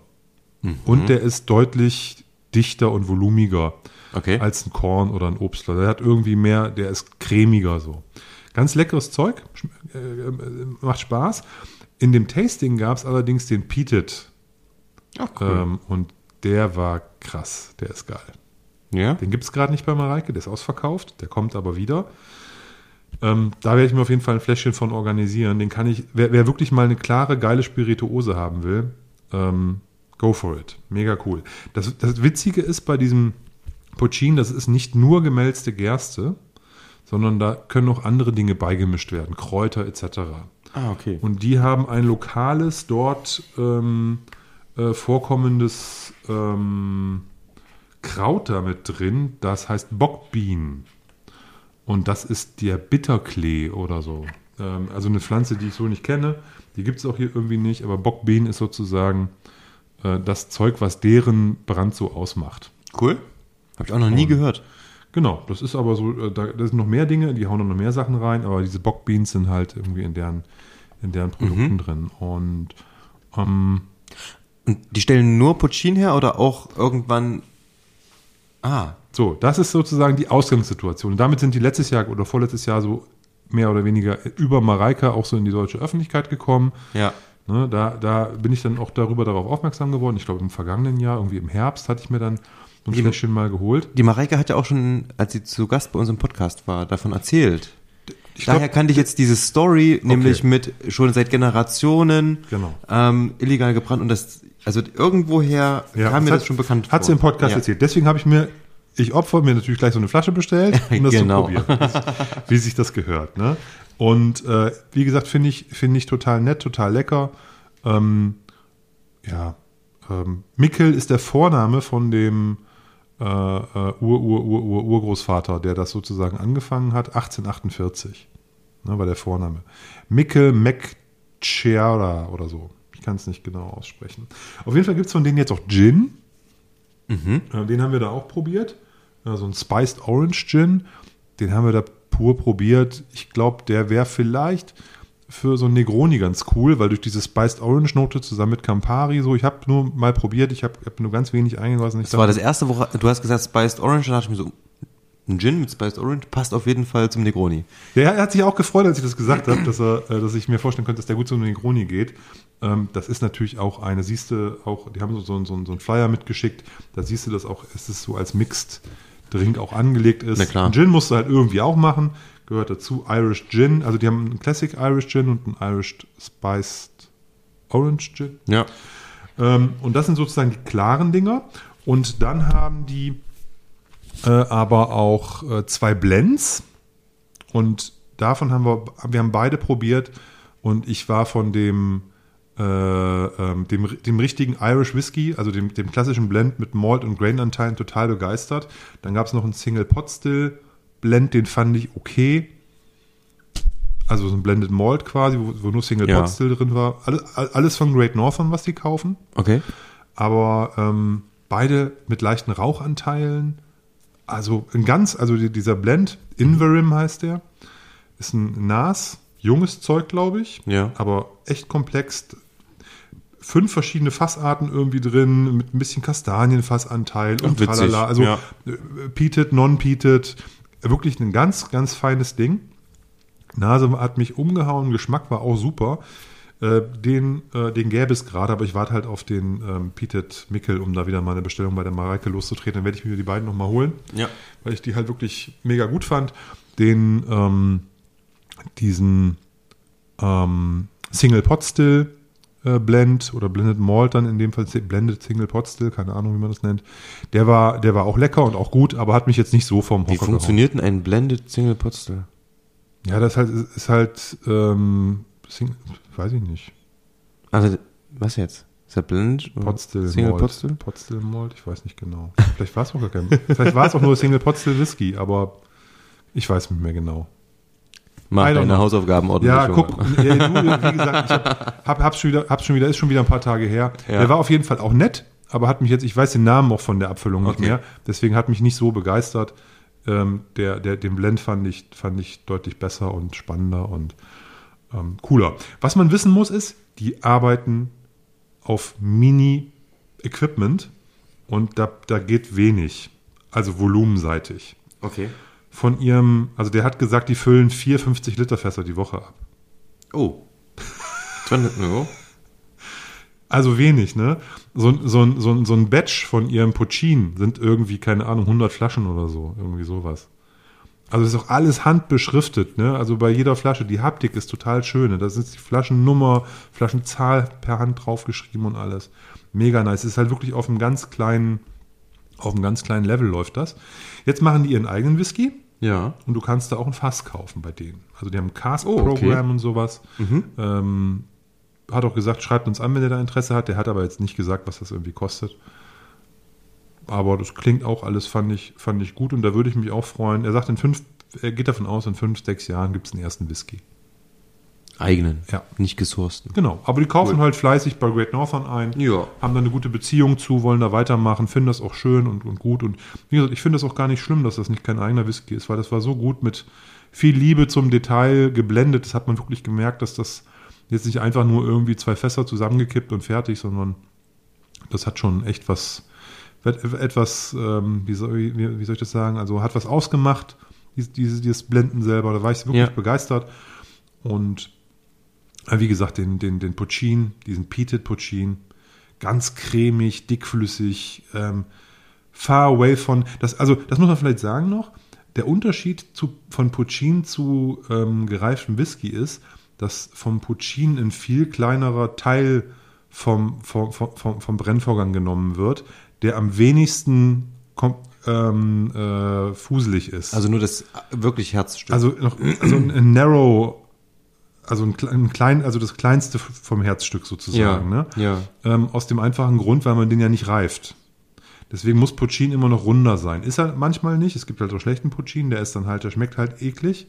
Und der ist deutlich dichter und volumiger Okay. als ein Korn oder ein Obstler. Der hat irgendwie mehr, der ist cremiger so. Ganz leckeres Zeug, äh, äh, macht Spaß. In dem Tasting gab es allerdings den Peated Ach, ähm, und der war krass, der ist geil. ja? Den gibt es gerade nicht bei Mareike, der ist ausverkauft, der kommt aber wieder. Ähm, da werde ich mir auf jeden Fall ein Fläschchen von organisieren. Den kann ich, wer, wer wirklich mal eine klare, geile Spirituose haben will, ähm, go for it. Mega cool. Das, das Witzige ist bei diesem Poccin, das ist nicht nur gemälzte Gerste, sondern da können noch andere Dinge beigemischt werden, Kräuter etc. Ah, okay. Und die haben ein lokales, dort ähm, äh, vorkommendes ähm, Kraut da mit drin, das heißt Bockbean. Und das ist der Bitterklee oder so. Ähm, also eine Pflanze, die ich so nicht kenne. Die gibt es auch hier irgendwie nicht, aber Bockbean ist sozusagen äh, das Zeug, was deren Brand so ausmacht. Cool. Habe ich auch noch nie Und- gehört. Genau, das ist aber so, äh, da, da sind noch mehr Dinge, die hauen noch mehr Sachen rein, aber diese Bockbeans sind halt irgendwie in deren, in deren Produkten drin. Und ähm, Und die stellen nur Puccin her oder auch irgendwann. Ah, so, das ist sozusagen die Ausgangssituation. Und damit sind die letztes Jahr oder vorletztes Jahr so mehr oder weniger über Mareike auch so in die deutsche Öffentlichkeit gekommen. ja. Ne, da, da bin ich dann auch darüber darauf aufmerksam geworden. Ich glaube, im vergangenen Jahr, irgendwie im Herbst, hatte ich mir dann so ein Die- Fläschchen mal geholt. Die Mareike hat ja auch schon, als sie zu Gast bei uns im Podcast war, davon erzählt. Ich Daher glaub- kannte ich jetzt diese Story, nämlich mit schon seit Generationen Genau. ähm, illegal gebrannt und das, also irgendwoher kam mir hat- das schon bekannt Hat sie im vor. Podcast ja. erzählt. Deswegen habe ich mir, ich opfer mir natürlich gleich so eine Flasche bestellt, um das Genau. zu probieren, wie sich das gehört. Ne? Und äh, wie gesagt, finde ich, finde ich total nett, total lecker. Ähm, ja, ähm, Mickel ist der Vorname von dem äh, äh, Ur-Ur-Ur-Urgroßvater, der das sozusagen angefangen hat, 1848. Ne, war der Vorname. Mickel McChera oder so. Ich kann es nicht genau aussprechen. Auf jeden Fall gibt es von denen jetzt auch Gin. Äh, Den haben wir da auch probiert. So ein Spiced Orange Gin. Den haben wir da pur probiert. Ich glaube, der wäre vielleicht für so ein Negroni ganz cool, weil durch diese Spiced Orange Note zusammen mit Campari so, ich habe nur mal probiert, ich habe hab nur ganz wenig eingelassen. Ich Das war das erste, wo du hast gesagt Spiced Orange, dann dachte ich mir so, ein Gin mit Spiced Orange passt auf jeden Fall zum Negroni. Der hat sich auch gefreut, als ich das gesagt habe, dass, er, äh, dass ich mir vorstellen könnte, dass der gut zum Negroni geht. Ähm, das ist natürlich auch eine, siehst du, auch, die haben so, so, so, so einen Flyer mitgeschickt, da siehst du das auch, es ist so als Mixed Drink auch angelegt ist. Na klar. Gin musst du halt irgendwie auch machen, gehört dazu. Irish Gin, also die haben einen Classic Irish Gin und einen Irish Spiced Orange Gin. Ja. Ähm, und das sind sozusagen die klaren Dinger. Und dann haben die äh, aber auch äh, zwei Blends. Und davon haben wir, wir haben beide probiert. Und ich war von dem, äh, ähm, dem, dem richtigen Irish Whisky, also dem, dem klassischen Blend mit Malt und Grainanteilen total begeistert. Dann gab es noch einen Single Pot Still Blend, den fand ich okay. Also so ein Blended Malt quasi, wo, wo nur Single Ja. Pot Still drin war. Alles, alles von Great Northern, was die kaufen Okay. aber ähm, beide mit leichten Rauchanteilen. Also ein ganz, also die- dieser Blend, Inverim heißt der, ist ein Nas, junges Zeug, glaube ich, Ja. aber echt komplex. Fünf verschiedene Fassarten irgendwie drin, mit ein bisschen Kastanienfassanteil und witzig, tralala. Also ja. äh, peated, non-peated, wirklich ein ganz, ganz feines Ding. Nase hat mich umgehauen, Geschmack war auch super. Äh, den, äh, den gäbe es gerade, aber ich warte halt auf den ähm, Peated Mickel, um da wieder mal eine Bestellung bei der Mareike loszutreten. Dann werde ich mir die beiden nochmal holen, Ja. weil ich die halt wirklich mega gut fand. Den, ähm, diesen ähm, Single Pot Still äh, Blend oder Blended Malt dann in dem Fall Blended Single Pot Still, keine Ahnung, wie man das nennt. Der war, der war auch lecker und auch gut, aber hat mich jetzt nicht so vom Wie Hocker gehauen. funktioniert denn ein Blended Single Pot Still? Ja, das halt, ist halt, ähm, Sing, weiß ich nicht. Also, was jetzt? Ist Blended? oder Potstill Single Malt. Pot Still? Potstill Malt, ich weiß nicht genau. Vielleicht war es auch gar kein, vielleicht war es auch nur Single Potstill Whisky, aber ich weiß nicht mehr genau. Mach deine. Hausaufgaben ordentlich. Ja, guck, ja, du, wie gesagt, ich hab, hab, hab's, schon wieder, hab's schon wieder, ist schon wieder ein paar Tage her. Ja. Der war auf jeden Fall auch nett, aber hat mich jetzt, ich weiß den Namen auch von der Abfüllung nicht Okay. mehr, deswegen hat mich nicht so begeistert. Ähm, der, der, den Blend fand ich, fand ich deutlich besser und spannender und ähm, cooler. Was man wissen muss, ist, die arbeiten auf Mini-Equipment und da, da geht wenig, also volumenseitig. Okay. Von ihrem, also der hat gesagt, die füllen 4, 50 Liter Fässer die Woche ab. Oh. 200 Euro? Also wenig, ne? So, so, ein- so, so ein Batch von ihrem Puccin sind irgendwie, keine Ahnung, 100 Flaschen oder so. Irgendwie sowas. Also ist auch alles handbeschriftet, ne? Also bei jeder Flasche. Die Haptik ist total schön. Ne? Da ist die Flaschennummer, Flaschenzahl per Hand draufgeschrieben und alles. Mega nice. Es ist halt wirklich auf einem ganz kleinen, auf einem ganz kleinen Level läuft das. Jetzt machen die ihren eigenen Whisky. Ja. Und du kannst da auch ein Fass kaufen bei denen. Also die haben ein Oh, Cask-Programm okay. und sowas. Ähm, hat auch gesagt, schreibt uns an, wenn ihr da Interesse hat. Der hat aber jetzt nicht gesagt, was das irgendwie kostet. Aber das klingt auch alles, fand ich, fand ich gut und da würde ich mich auch freuen. Er sagt, in fünf, er geht davon aus, in fünf, sechs Jahren gibt es einen ersten Whisky. Eigenen. Ja. Nicht gesourcten. Genau. Aber die kaufen halt fleißig bei Great Northern ein. Ja. Haben da eine gute Beziehung zu, wollen da weitermachen, finden das auch schön und, und gut. Und wie gesagt, ich finde das auch gar nicht schlimm, dass das nicht kein eigener Whisky ist, weil das war so gut mit viel Liebe zum Detail geblendet. Das hat man wirklich gemerkt, dass das jetzt nicht einfach nur irgendwie zwei Fässer zusammengekippt und fertig, sondern das hat schon echt was, etwas, ähm, wie, soll, wie, wie, soll, ich das sagen, also hat was ausgemacht, dieses, dieses Blenden selber. Da war ich wirklich ja. begeistert. Und wie gesagt, den, den, den Puccin, diesen Peated Puccin, ganz cremig, dickflüssig, ähm, far away von, das, also das muss man vielleicht sagen noch, der Unterschied zu, von Puccin zu ähm, gereiftem Whisky ist, dass vom Puccin ein viel kleinerer Teil vom, vom, vom, vom Brennvorgang genommen wird, der am wenigsten ähm, äh, fuselig ist. Also nur das wirklich Herzstück. Also noch also ein Narrow also ein, ein, klein, also das kleinste vom Herzstück sozusagen. Ja, ne? ja. Ähm, aus dem einfachen Grund, weil man den ja nicht reift. Deswegen muss Puccin immer noch runder sein. Ist er manchmal nicht. Es gibt halt auch schlechten Puccin, der ist dann halt, der schmeckt halt eklig.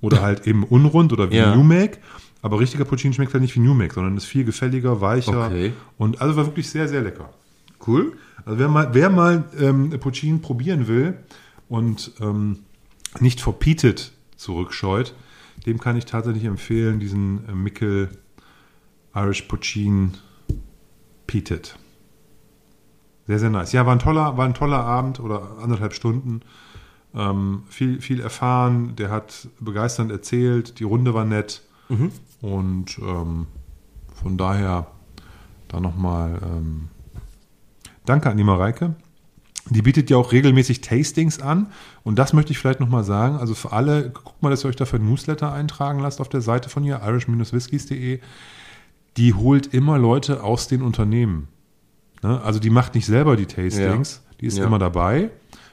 Oder halt eben unrund oder wie Ja. New Make. Aber richtiger Puccin schmeckt halt nicht wie New Make, sondern ist viel gefälliger, weicher. Okay. Und also war wirklich sehr, sehr lecker. Cool. Also wer mal, wer mal ähm, Puccin probieren will und ähm, nicht vor Peated zurückscheut, dem kann ich tatsächlich empfehlen, diesen äh, Mickel Irish Puccin Peated. Sehr, sehr nice. Ja, war ein toller, war ein toller Abend oder anderthalb Stunden. Ähm, viel, viel erfahren. Der hat begeisternd erzählt. Die Runde war nett. Und ähm, von daher da nochmal ähm, danke an die Mareike. Die bietet ja auch regelmäßig Tastings an. Und das möchte ich vielleicht nochmal sagen. Also für alle, guckt mal, dass ihr euch dafür ein Newsletter eintragen lasst auf der Seite von ihr, irish-whiskies.de. Die holt immer Leute aus den Unternehmen. Ne? Also die macht nicht selber die Tastings, die ist Ja. immer dabei.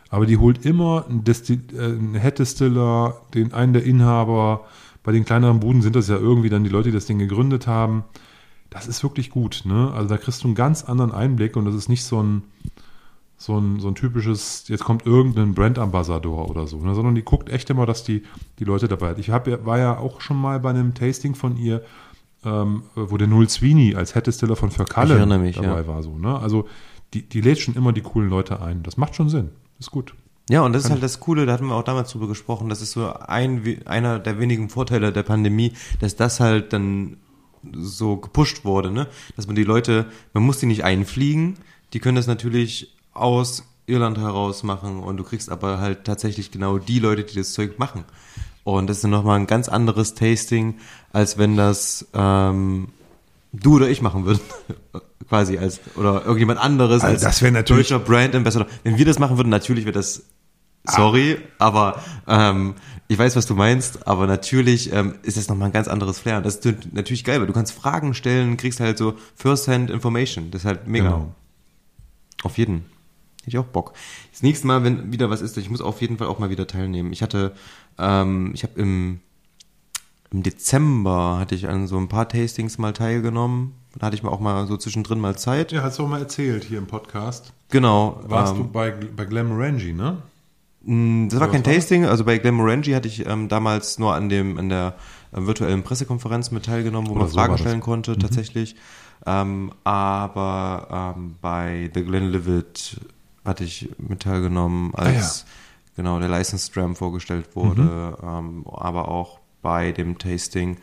Aber die holt immer einen, Destil äh, einen Head Distiller, den einen der Inhaber. Bei den kleineren Buden sind das ja irgendwie dann die Leute, die das Ding gegründet haben. Das ist wirklich gut. Ne? Also da kriegst du einen ganz anderen Einblick und das ist nicht so ein, so ein, so ein typisches, jetzt kommt irgendein Brand-Ambassador oder so, ne? sondern die guckt echt immer, dass die, die Leute dabei hat. Ich hab, war ja auch schon mal bei einem Tasting von ihr, ähm, wo der Null Sweeney als Head Distiller von Verkalle mich, dabei ja. war. So, ne? Also die, die lädt schon immer die coolen Leute ein. Das macht schon Sinn. Ist gut. Ja, und das ist halt das Coole, da hatten wir auch damals drüber gesprochen, das ist so ein, einer der wenigen Vorteile der Pandemie, dass das halt dann so gepusht wurde, ne? Dass man die Leute, man muss die nicht einfliegen, die können das natürlich aus Irland heraus machen und du kriegst aber halt tatsächlich genau die Leute, die das Zeug machen. Und das ist dann nochmal ein ganz anderes Tasting, als wenn das ähm, du oder ich machen würden. Quasi als, oder irgendjemand anderes Also als das natürlich- deutscher Brand Ambassador. Wenn wir das machen würden, natürlich wäre das sorry, aber ähm, ich weiß, was du meinst, aber natürlich ähm, ist das nochmal ein ganz anderes Flair. Und das ist natürlich geil, weil du kannst Fragen stellen, kriegst halt so First-Hand Information. Das ist halt mega. Genau. Auf jeden. Hätte ich auch Bock. Das nächste Mal, wenn wieder was ist, ich muss auf jeden Fall auch mal wieder teilnehmen. Ich hatte, ähm, ich habe im, im Dezember hatte ich an so ein paar Tastings mal teilgenommen. Da hatte ich mal auch mal so zwischendrin mal Zeit. Ja, hast du auch mal erzählt hier im Podcast. Genau. Warst ähm, du bei, bei Glenmorangie, ne? Mm, Das war Oder kein was war? Tasting, also bei Glenmorangie hatte ich ähm, damals nur an dem an der äh, virtuellen Pressekonferenz mit teilgenommen, wo Oder man so Fragen war. Mhm. stellen konnte, tatsächlich. Ähm, aber ähm, bei The Glenlivet hatte ich mit teilgenommen, als Ah, ja. Mhm. genau der License Dram vorgestellt wurde, ähm, aber auch bei dem Tasting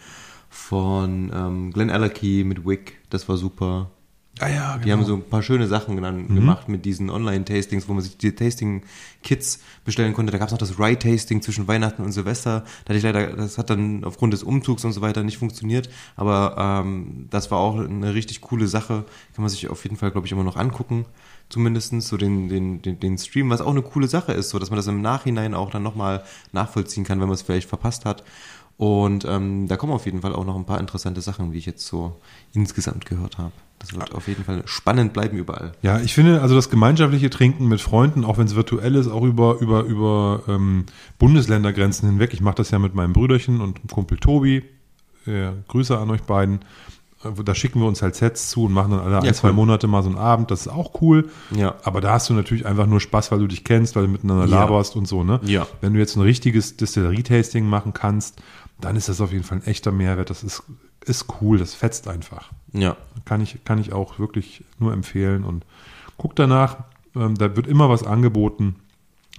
von ähm, Glen Allerkey mit Wick, das war super. Ah ja, genau. Die haben so ein paar schöne Sachen dann gemacht mit diesen Online-Tastings, wo man sich die Tasting-Kits bestellen konnte. Da gab es noch das Rye-Tasting zwischen Weihnachten und Silvester. Da hatte ich leider, das hat dann aufgrund des Umzugs und so weiter nicht funktioniert. Aber ähm, das war auch eine richtig coole Sache. Kann man sich auf jeden Fall, glaube ich, immer noch angucken. Zumindestens so den, den, den, den Stream, was auch eine coole Sache ist, so dass man das im Nachhinein auch dann nochmal nachvollziehen kann, wenn man es vielleicht verpasst hat. Und ähm, da kommen auf jeden Fall auch noch ein paar interessante Sachen, wie ich jetzt so insgesamt gehört habe. Das wird auf jeden Fall spannend bleiben überall. Ja, ich finde also das gemeinschaftliche Trinken mit Freunden, auch wenn es virtuell ist, auch über, über, über ähm, Bundesländergrenzen hinweg. Ich mache das ja mit meinem Brüderchen und Kumpel Tobi. Äh, Grüße an euch beiden. Da schicken wir uns halt Sets zu und machen dann alle Ja, ein, zwei cool. Monate mal so einen Abend. Das ist auch cool. Ja. Aber da hast du natürlich einfach nur Spaß, weil du dich kennst, weil du miteinander Ja. laberst und so, ne? Ja. Wenn du jetzt ein richtiges Distillerie-Tasting machen kannst, dann ist das auf jeden Fall ein echter Mehrwert. Das ist, ist cool, das fetzt einfach. Ja. Kann ich, kann ich auch wirklich nur empfehlen. Und guck danach, ähm, da wird immer was angeboten.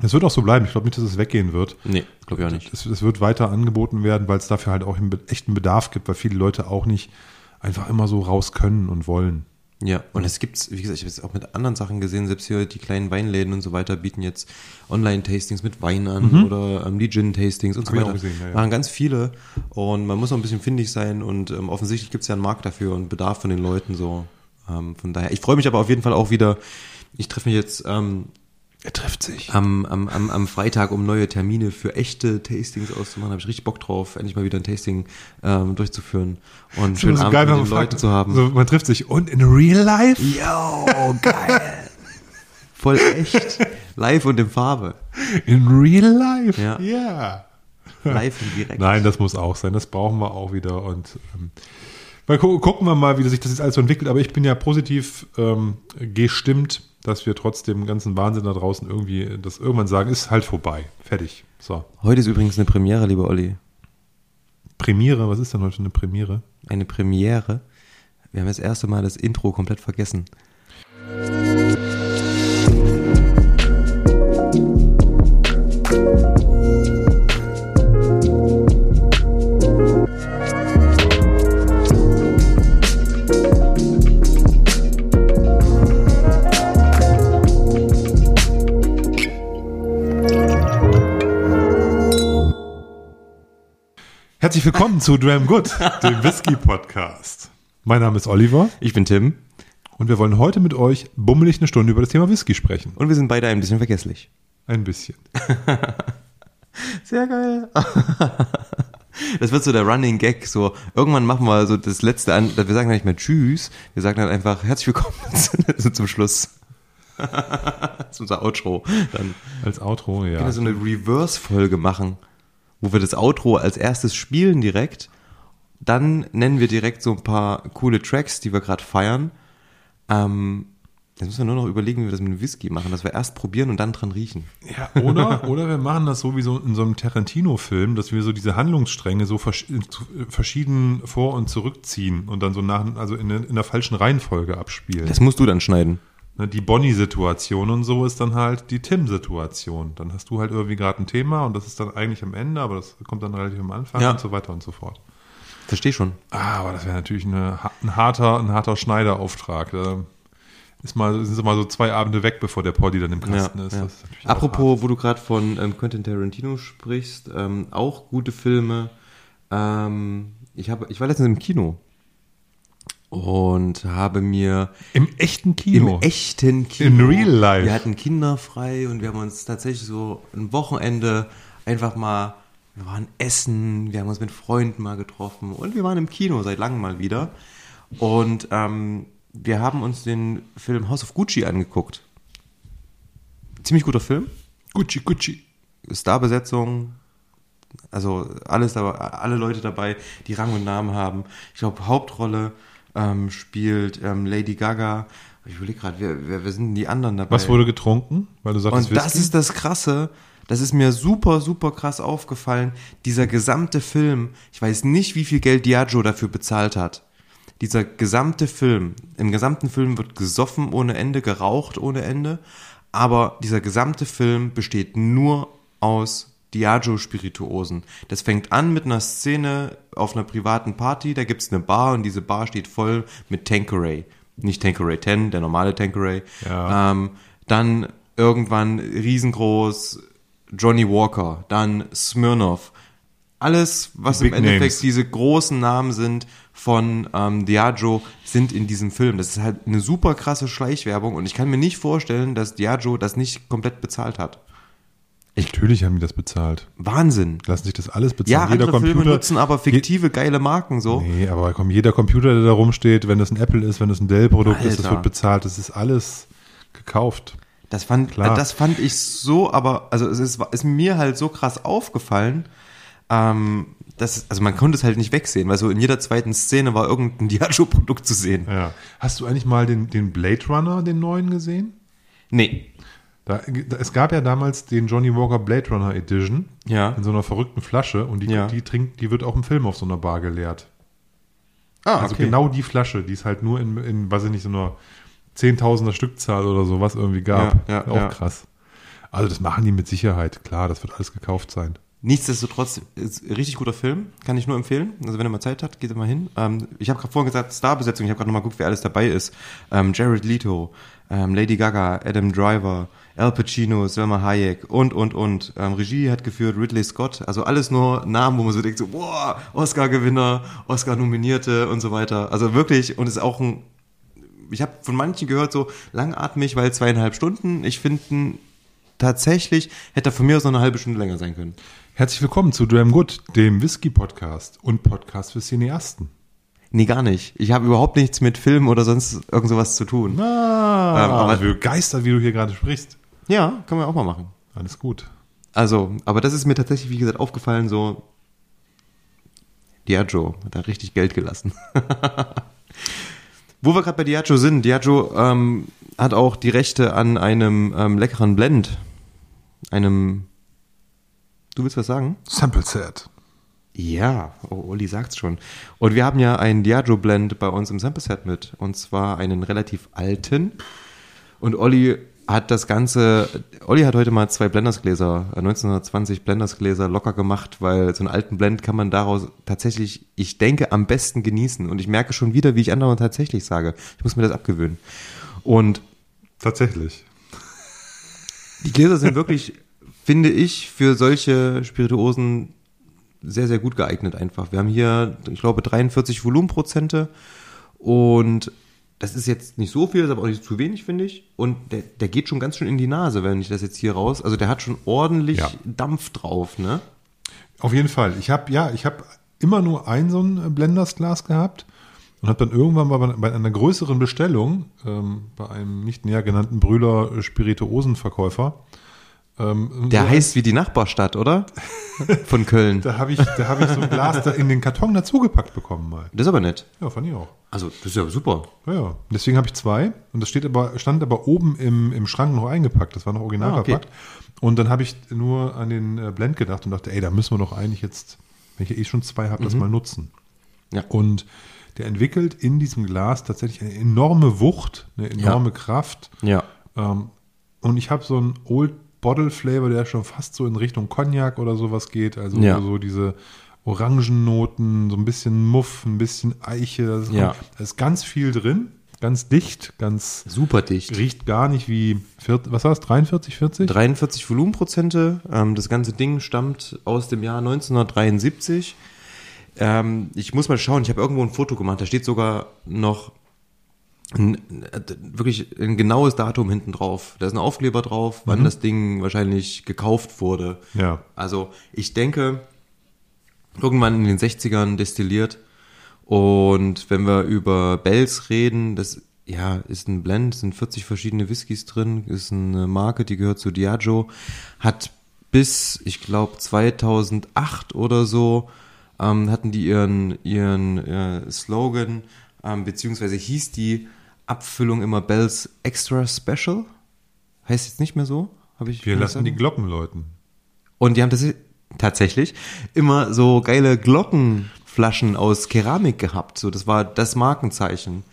Es wird auch so bleiben. Ich glaube nicht, dass es weggehen wird. Nee, glaube ich auch nicht. Es, es wird weiter angeboten werden, weil es dafür halt auch einen echten Bedarf gibt, weil viele Leute auch nicht einfach immer so raus können und wollen. Ja, und es gibt's, wie gesagt, ich habe es auch mit anderen Sachen gesehen, selbst hier die kleinen Weinläden und so weiter bieten jetzt Online-Tastings mit Wein an oder ähm, die Gin-Tastings und so weiter. gesehen, ja, ja. Machen ganz viele und man muss auch ein bisschen findig sein und ähm, offensichtlich gibt's ja einen Markt dafür und Bedarf von den Leuten so. Ähm, von daher, ich freue mich aber auf jeden Fall auch wieder. Ich treffe mich jetzt ähm, Er trifft sich. am, am, am, am Freitag, um neue Termine für echte Tastings auszumachen. Habe ich richtig Bock drauf, endlich mal wieder ein Tasting ähm, durchzuführen und einen schönen Abend mit den Leuten zu haben. So, man trifft sich und in real life? Yo, geil. Voll echt. Live und in Farbe. In real life? Ja. Ja. Live und direkt. Nein, das muss auch sein. Das brauchen wir auch wieder. Und ähm, mal gu gucken wir mal, wie sich das jetzt alles so entwickelt. Aber ich bin ja positiv ähm, gestimmt, dass wir trotz dem ganzen Wahnsinn da draußen irgendwie das irgendwann sagen, ist halt vorbei. Fertig. So. Heute ist übrigens eine Premiere, lieber Olli. Premiere, was ist denn heute eine Premiere? Eine Premiere. Wir haben das erste Mal das Intro komplett vergessen. Herzlich willkommen zu Dram Good, dem Whisky-Podcast. Mein Name ist Oliver Ich bin Tim und wir wollen heute mit euch bummelig eine Stunde über das Thema Whisky sprechen. und wir sind beide ein bisschen vergesslich. Ein bisschen. Sehr geil. Das wird so der Running Gag. So irgendwann machen wir so das letzte an. Wir sagen dann nicht mehr Tschüss. Wir sagen dann einfach herzlich willkommen zum Schluss. das ist unser Outro. Dann Als Outro, ja. können wir so eine Reverse-Folge machen, wo wir das Outro als erstes spielen direkt. Dann nennen wir direkt so ein paar coole Tracks, die wir gerade feiern. Ähm, jetzt müssen wir nur noch überlegen, wie wir das mit dem Whisky machen, dass wir erst probieren und dann dran riechen. Ja, oder, oder wir machen das so wie so in so einem Tarantino-Film, dass wir so diese Handlungsstränge so versch zu- verschieden vor- und zurückziehen und dann so nach, also in, in der falschen Reihenfolge abspielen. Das musst du dann schneiden. Ne, Die Bonnie-Situation und so ist dann halt die Tim-Situation. Dann hast du halt irgendwie gerade ein Thema und das ist dann eigentlich am Ende, aber das kommt dann relativ am Anfang Ja. und so weiter und so fort. Versteh schon. Ah, aber das wäre natürlich eine, ein harter, ein harter Schneiderauftrag. Da ist mal, sind mal so zwei Abende weg, bevor der Poddy dann im Kasten ist. ja. Ist natürlich auch Apropos, wo du gerade von ähm, Quentin Tarantino sprichst, ähm, auch gute Filme. Ähm, ich, habe, ich war letztens im Kino und habe mir Im echten Kino. im echten Kino. In real life. Wir hatten Kinder frei und wir haben uns tatsächlich so ein Wochenende einfach mal, wir waren essen, wir haben uns mit Freunden mal getroffen und wir waren im Kino seit langem mal wieder. Und ähm, wir haben uns den Film House of Gucci angeguckt. Ziemlich guter Film. Gucci, Gucci. Starbesetzung, also alles dabei, alle Leute dabei, die Rang und Namen haben. Ich glaube, Hauptrolle ähm, spielt ähm, Lady Gaga. Ich überlege gerade, wer, wer, wer sind denn die anderen dabei? Was wurde getrunken? Weil du sagtest, und das ist das Krasse. Das ist mir super, super krass aufgefallen. Dieser gesamte Film, ich weiß nicht, wie viel Geld Diageo dafür bezahlt hat. Dieser gesamte Film, im gesamten Film wird gesoffen ohne Ende, geraucht ohne Ende, aber dieser gesamte Film besteht nur aus Diageo-Spirituosen. Das fängt an mit einer Szene auf einer privaten Party, da gibt's eine Bar und diese Bar steht voll mit Tanqueray. Nicht Tanqueray 10, der normale Tanqueray. Ja. Ähm, dann irgendwann riesengroß Johnny Walker, dann Smirnoff. Alles, was Die im Big Endeffekt Names. diese großen Namen sind von ähm, Diageo, sind in diesem Film. Das ist halt eine super krasse Schleichwerbung und ich kann mir nicht vorstellen, dass Diageo das nicht komplett bezahlt hat. Natürlich haben die das bezahlt. Wahnsinn. Lassen sich das alles Ja, bezahlen. andere Filme nutzen aber fiktive, geile Marken so. Nee, aber komm, jeder Computer, der da rumsteht, wenn das ein Apple ist, wenn das ein Dell-Produkt ist, das wird bezahlt. Das ist alles gekauft. Das fand, Klar. das fand ich so, aber, also es ist, ist mir halt so krass aufgefallen, ähm, das, also man konnte es halt nicht wegsehen, weil so in jeder zweiten Szene war irgendein Diageo-Produkt zu sehen. Ja. Hast du eigentlich mal den, den Blade Runner, den neuen, gesehen? Nee. Da, da, es gab ja damals den Johnny Walker Blade Runner Edition Ja. in so einer verrückten Flasche und die, Ja. die trinkt, die wird auch im Film auf so einer Bar geleert. Ah, Also genau die Flasche, die es halt nur in, in weiß ich nicht, so einer Zehntausender Stückzahl oder sowas irgendwie gab. Ja, ja, auch krass. Also das machen die mit Sicherheit, klar, das wird alles gekauft sein. Nichtsdestotrotz ist ein richtig guter Film, kann ich nur empfehlen. Also wenn ihr mal Zeit habt, geht mal hin. Ähm, ich habe gerade vorhin gesagt, Starbesetzung, ich habe gerade nochmal geguckt, wer alles dabei ist. Ähm, Jared Leto, ähm, Lady Gaga, Adam Driver, Al Pacino, Selma Hayek und, und, und. Ähm, Regie hat geführt Ridley Scott. Also alles nur Namen, wo man so denkt, so, boah, Oscar-Gewinner, Oscar-Nominierte und so weiter. Also wirklich, und es ist auch ein, ich habe von manchen gehört, so langatmig, weil zweieinhalb Stunden. Ich finde, tatsächlich hätte er von mir aus noch eine halbe Stunde länger sein können. Herzlich willkommen zu Dram Good, dem Whisky-Podcast und Podcast für Cineasten. Nee, gar nicht. Ich habe überhaupt nichts mit Film oder sonst irgend sowas zu tun. Ah, Ähm, aber- aber begeistert, wie du hier gerade sprichst. Ja, können wir auch mal machen. Alles gut. Also, aber das ist mir tatsächlich, wie gesagt, aufgefallen, so Diageo hat da richtig Geld gelassen. Wo wir gerade bei Diageo sind, Diageo ähm, hat auch die Rechte an einem ähm, leckeren Blend. Einem Du willst was sagen? Sample Set. Ja, oh, Olli sagt's schon. Und wir haben ja einen Diageo Blend bei uns im Sample Set mit. Und zwar einen relativ alten. Und Olli hat das Ganze, Olli hat heute mal zwei Blendersgläser, äh, 1920 Blendersgläser locker gemacht, weil so einen alten Blend kann man daraus tatsächlich, ich denke, am besten genießen. Und ich merke schon wieder, wie ich anderen tatsächlich sage. Ich muss mir das abgewöhnen. Und Tatsächlich. die Gläser sind wirklich, finde ich, für solche Spirituosen sehr, sehr gut geeignet einfach. Wir haben hier, ich glaube, 43 Volumenprozente und das ist jetzt nicht so viel, ist aber auch nicht zu wenig, finde ich. Und der, der geht schon ganz schön in die Nase, wenn ich das jetzt hier raus. Also der hat schon ordentlich Ja. Dampf drauf, ne? Auf jeden Fall. Ich habe ja, ich habe immer nur ein so ein Blendersglas gehabt und habe dann irgendwann mal bei, einer größeren Bestellung ähm, bei einem nicht näher genannten Brüder Spirituosenverkäufer ähm, Der so heißt wie die Nachbarstadt, oder? Von Köln. Da habe ich, da habe ich so ein Glas da in den Karton dazugepackt bekommen mal. Das ist aber nett. Ja, fand ich auch. Also, das ist ja super. Ja, ja. Deswegen habe ich zwei und das steht aber, stand aber oben im, im Schrank noch eingepackt. Das war noch original Ah, okay. verpackt. Und dann habe ich nur an den äh, Blend gedacht und dachte, ey, da müssen wir doch eigentlich jetzt, wenn ich ja eh schon zwei habe, das mal nutzen. Ja. Und der entwickelt in diesem Glas tatsächlich eine enorme Wucht, eine enorme Kraft. Ja. Ähm, und ich habe so einen Old Bottle Flavor, der schon fast so in Richtung Cognac oder sowas geht. Also Ja. so diese Orangennoten, so ein bisschen Muff, ein bisschen Eiche. Das ist, Ja. da ist ganz viel drin, ganz dicht, ganz Super dicht. riecht gar nicht wie, 40, was war es, 43, 40? 43 Volumenprozente. Ähm, das ganze Ding stammt aus dem Jahr 1973. Ähm, ich muss mal schauen, ich habe irgendwo ein Foto gemacht, da steht sogar noch ein, äh, wirklich ein genaues Datum hinten drauf. Da ist ein Aufkleber drauf, wann das Ding wahrscheinlich gekauft wurde. Ja. Also ich denke, irgendwann in den 60ern destilliert. Und wenn wir über Bells reden, das ja, ist ein Blend, sind 40 verschiedene Whiskys drin, ist eine Marke, die gehört zu Diageo, hat bis, ich glaube, 2008 oder so, ähm, hatten die ihren, ihren äh, Slogan, ähm, beziehungsweise hieß die Abfüllung immer Bells Extra Special. Heißt jetzt nicht mehr so? Hab ich Wir lassen die sagen? Glocken läuten. Und die haben das tatsächlich immer so geile Glockenflaschen aus Keramik gehabt. So, das war das Markenzeichen.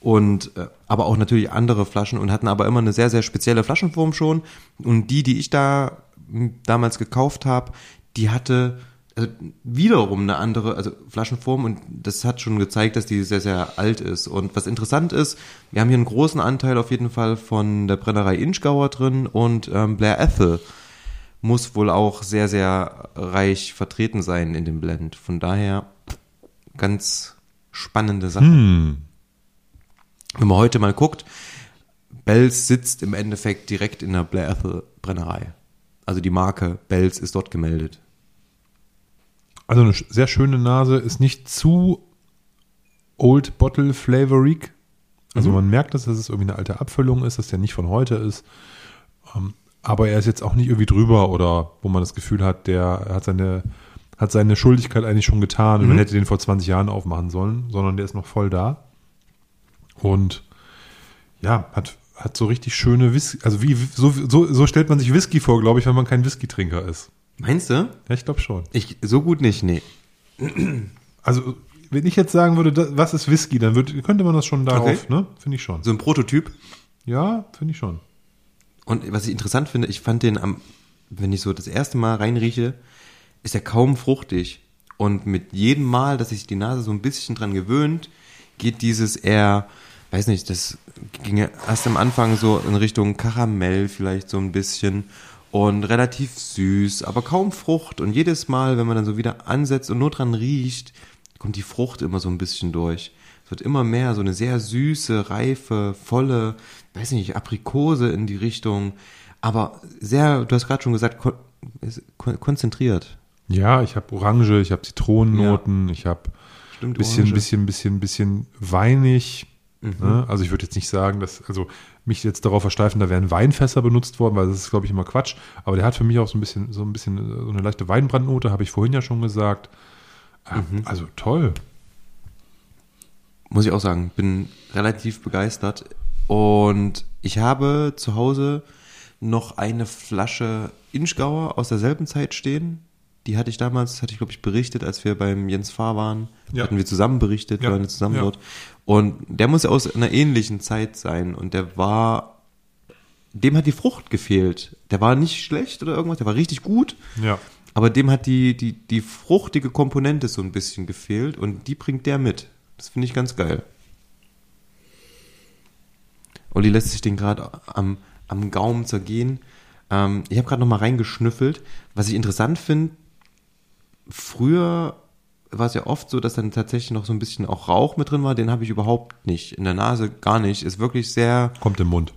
Und äh, aber auch natürlich andere Flaschen und hatten aber immer eine sehr, sehr spezielle Flaschenform schon. Und die, die ich da m, damals gekauft habe, die hatte also wiederum eine andere also Flaschenform und das hat schon gezeigt, dass die sehr, sehr alt ist. Und was interessant ist, wir haben hier einen großen Anteil auf jeden Fall von der Brennerei Inchgauer drin und ähm, Blair Ethel muss wohl auch sehr, sehr reich vertreten sein in dem Blend. Von daher ganz spannende Sache. Hm. Wenn man heute mal guckt, Bells sitzt im Endeffekt direkt in der Blair Ethel Brennerei. Also die Marke Bells ist dort gemeldet. Also eine sehr schöne Nase, ist nicht zu Old Bottle Flavorig. Also man merkt, dass es irgendwie eine alte Abfüllung ist, dass der nicht von heute ist. Ähm, Aber er ist jetzt auch nicht irgendwie drüber oder wo man das Gefühl hat, der hat seine hat seine Schuldigkeit eigentlich schon getan und man hätte den vor 20 Jahren aufmachen sollen, sondern der ist noch voll da. Und ja, hat, hat so richtig schöne Whisky, also wie, so, so, so stellt man sich Whisky vor, glaube ich, wenn man kein Whisky-Trinker ist. Meinst du? Ja, ich glaube schon. Ich, so gut nicht, nee. Also, wenn ich jetzt sagen würde, was ist Whisky, dann würde, könnte man das schon darauf, Okay. ne? Finde ich schon. So ein Prototyp. Ja, finde ich schon. Und was ich interessant finde, ich fand den am, wenn ich so das erste Mal reinrieche, ist er kaum fruchtig. Und mit jedem Mal, dass sich die Nase so ein bisschen dran gewöhnt, geht dieses eher, weiß nicht, das ging ja erst am Anfang so in Richtung Karamell vielleicht so ein bisschen und relativ süß, aber kaum Frucht. Und jedes Mal, wenn man dann so wieder ansetzt und nur dran riecht, kommt die Frucht immer so ein bisschen durch. Es wird immer mehr so eine sehr süße, reife, volle, weiß nicht, Aprikose in die Richtung, aber sehr, du hast gerade schon gesagt, kon kon konzentriert. Ja, ich habe Orange, ich habe Zitronennoten, ich habe bisschen, Orange. bisschen, bisschen, bisschen weinig. Mhm. Ne? Also ich würde jetzt nicht sagen, dass, also mich jetzt darauf versteifen, da wären Weinfässer benutzt worden, weil das ist, glaube ich, immer Quatsch. Aber der hat für mich auch so ein bisschen, so ein bisschen äh, so eine leichte Weinbrandnote, habe ich vorhin ja schon gesagt. Ah, Mhm. Also toll. muss ich auch sagen, bin relativ begeistert. Und ich habe zu Hause noch eine Flasche Inchgauer aus derselben Zeit stehen. Die hatte ich damals, hatte ich glaube ich berichtet, als wir beim Jens Fahr waren. Ja. Hatten wir zusammen berichtet, Ja. waren wir zusammen Ja. dort. Und der muss aus einer ähnlichen Zeit sein. Und der war, dem hat die Frucht gefehlt. Der war nicht schlecht oder irgendwas, der war richtig gut. Ja. Aber dem hat die, die, die fruchtige Komponente so ein bisschen gefehlt und die bringt der mit. Das finde ich ganz geil. Olli lässt sich den gerade am, am Gaumen zergehen. Ähm, ich habe gerade noch mal reingeschnüffelt. Was ich interessant finde, früher war es ja oft so, dass dann tatsächlich noch so ein bisschen auch Rauch mit drin war. Den habe ich überhaupt nicht. In der Nase gar nicht. Ist wirklich sehr, Kommt im Mund.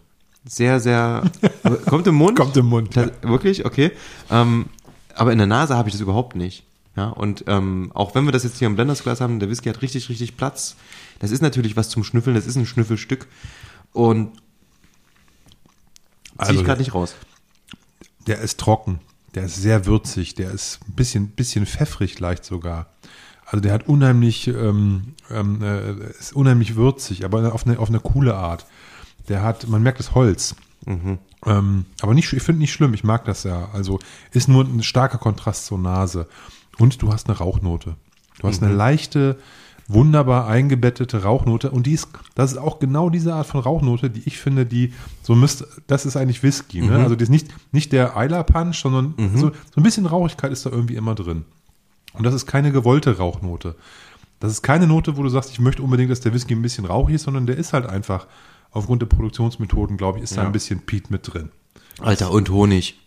sehr, sehr. kommt im Mund? Kommt im Mund. Ta- Wirklich? Okay. Ähm, aber in der Nase habe ich das überhaupt nicht. Ja, und ähm, auch wenn wir das jetzt hier im Blendersglas haben, der Whisky hat richtig, richtig Platz. Das ist natürlich was zum Schnüffeln, das ist ein Schnüffelstück. Und ziehe Also- ich gerade nicht raus. Der ist trocken, der ist sehr würzig, der ist ein bisschen, bisschen pfeffrig leicht sogar. Also der hat unheimlich, ähm, ähm, äh, ist unheimlich würzig, aber auf eine, auf eine coole Art. Der hat, man merkt das Holz. Ähm, aber nicht, ich finde nicht schlimm, ich mag das ja. Also ist nur ein starker Kontrast zur Nase. Und du hast eine Rauchnote. Du hast eine leichte, wunderbar eingebettete Rauchnote. Und die ist, das ist auch genau diese Art von Rauchnote, die ich finde, die so müsste, das ist eigentlich Whisky. Ne? Also die ist nicht, nicht der Eiler Punch, sondern so, so ein bisschen Rauchigkeit ist da irgendwie immer drin. Und das ist keine gewollte Rauchnote. Das ist keine Note, wo du sagst, ich möchte unbedingt, dass der Whisky ein bisschen rauchig ist, sondern der ist halt einfach, aufgrund der Produktionsmethoden, glaube ich, ist da Ja. ein bisschen Peat mit drin. Alter, und Honig.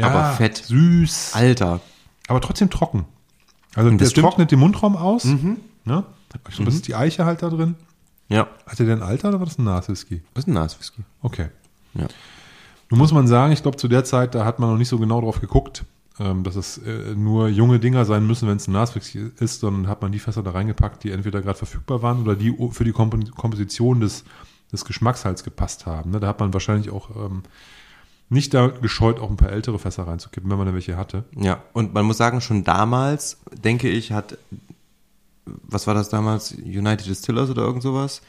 Aber fett. Süß. Alter. Aber trotzdem trocken. Also Und der das stimmt. trocknet den Mundraum aus. Ne? Ich glaube, das ist die Eiche halt da drin. Ja. Hat der denn ein Alter oder war das ein Naswhisky? Das ist ein Naswhisky. Okay. Ja. Nun muss man sagen, ich glaube, zu der Zeit, da hat man noch nicht so genau drauf geguckt, ähm, dass es äh, nur junge Dinger sein müssen, wenn es ein Naswhisky ist, sondern hat man die Fässer da reingepackt, die entweder gerade verfügbar waren oder die für die Kompo- Komposition des, des Geschmacks halt gepasst haben. Ne? Da hat man wahrscheinlich auch ähm, nicht da gescheut, auch ein paar ältere Fässer reinzukippen, wenn man da welche hatte. Ja, und man muss sagen, schon damals, denke ich, hat, was war das damals, United Distillers oder irgend sowas?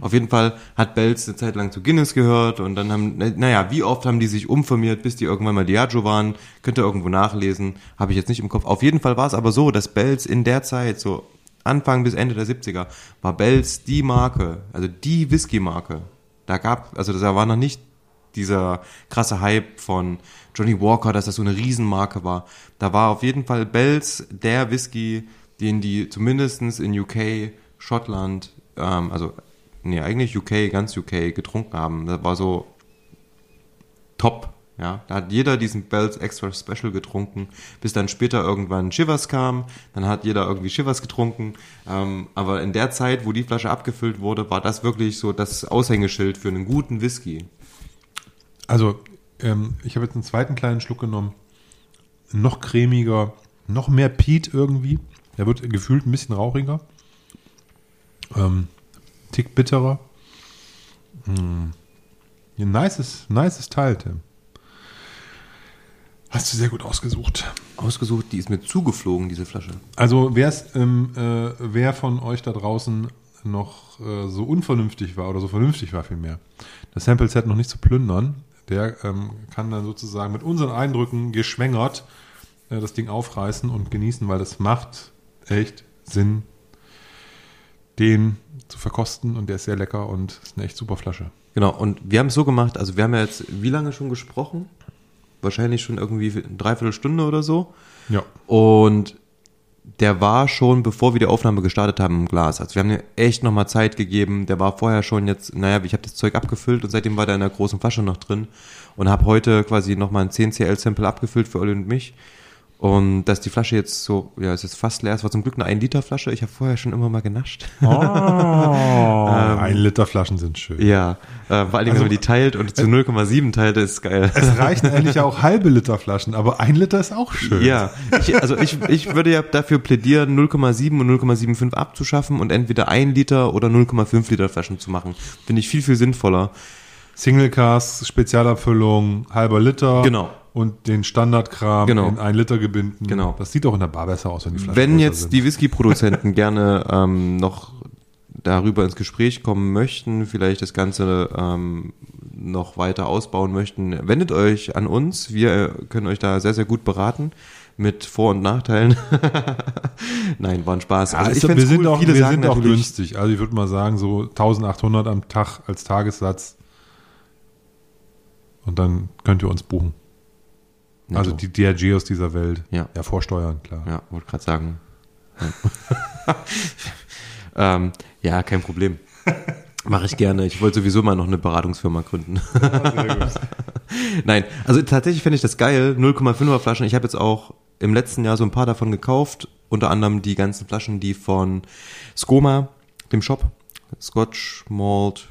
Auf jeden Fall hat Bells eine Zeit lang zu Guinness gehört und dann haben, na- naja, wie oft haben die sich umfirmiert, bis die irgendwann mal Diageo waren, könnt ihr irgendwo nachlesen, habe ich jetzt nicht im Kopf. Auf jeden Fall war es aber so, dass Bells in der Zeit, so Anfang bis Ende der 70er, war Bells die Marke, also die Whisky-Marke. Da gab, also da war noch nicht dieser krasse Hype von Johnny Walker, dass das so eine Riesenmarke war. Da war auf jeden Fall Bells der Whisky, den die zumindestens in UK, Schottland, ähm, also nee, eigentlich UK, ganz UK getrunken haben. Das war so top. Ja, da hat jeder diesen Bells Extra Special getrunken, bis dann später irgendwann Shivers kam. Dann hat jeder irgendwie Shivers getrunken. Ähm, aber in der Zeit, wo die Flasche abgefüllt wurde, war das wirklich so das Aushängeschild für einen guten Whisky. Also, ähm, ich habe jetzt einen zweiten kleinen Schluck genommen. Noch cremiger, noch mehr Peat irgendwie. Der wird gefühlt ein bisschen rauchiger. Ähm, Tick bitterer. Hm. Ein nices, nices Teil, Tim. Hast du sehr gut ausgesucht. Ausgesucht, die ist mir zugeflogen, diese Flasche. Also ähm, äh, wer von euch da draußen noch äh, so unvernünftig war oder so vernünftig war vielmehr, das Sample-Set noch nicht zu plündern, der ähm, kann dann sozusagen mit unseren Eindrücken geschwängert äh, das Ding aufreißen und genießen, weil das macht echt Sinn, den zu verkosten und der ist sehr lecker und ist eine echt super Flasche. Genau, und wir haben es so gemacht, also wir haben ja jetzt wie lange schon gesprochen? Wahrscheinlich schon irgendwie eine Dreiviertelstunde oder so. Ja. Und der war schon, bevor wir die Aufnahme gestartet haben, im Glas. Also wir haben ihm echt nochmal Zeit gegeben. Der war vorher schon jetzt, naja, ich habe das Zeug abgefüllt und seitdem war der in einer großen Flasche noch drin und habe heute quasi nochmal ein 10CL-Sample abgefüllt für Olli und mich. Und dass die Flasche jetzt so, ja, es ist fast leer. Es war zum Glück eine 1-Liter-Flasche. Ich habe vorher schon immer mal genascht. Oh, ein Liter Flaschen sind schön. ja, äh, vor allem, Also- wenn man die teilt und zu 0,7 teilt, ist geil. Es reichen eigentlich auch halbe Liter Flaschen, aber ein Liter ist auch schön. Ja, ich, also ich, ich würde ja dafür plädieren, 0,7 und 0,75 abzuschaffen und entweder 1 Liter oder 0,5 Liter Flaschen zu machen. Finde ich viel, viel sinnvoller. Single Cast, Spezialabfüllung, halber Liter. Genau. Und den Standardkram Genau. in ein Liter gebinden. Genau. Das sieht auch in der Bar besser aus, wenn die Flaschen Wenn jetzt sind. die Whisky-Produzenten gerne ähm, noch darüber ins Gespräch kommen möchten, vielleicht das Ganze ähm, noch weiter ausbauen möchten, wendet euch an uns. Wir äh, können euch da sehr, sehr gut beraten mit Vor- und Nachteilen. Nein, war ein Spaß. Ja, also ich wir sind cool. auch, Viele wir sind auch günstig. Also ich würde mal sagen, so 1800 am Tag als Tagessatz. Und dann könnt ihr uns buchen. Netto. Also die DRG aus dieser Welt. Ja. Ja, vorsteuern, klar. Ja, wollte gerade sagen. Ja. ähm, ja, kein Problem. Mache ich gerne. Ich wollte sowieso mal noch eine Beratungsfirma gründen. Nein, also tatsächlich finde ich das geil. 0,5er Flaschen. Ich habe jetzt auch im letzten Jahr so ein paar davon gekauft. Unter anderem die ganzen Flaschen, die von Skoma, dem Shop. Scotch Malt,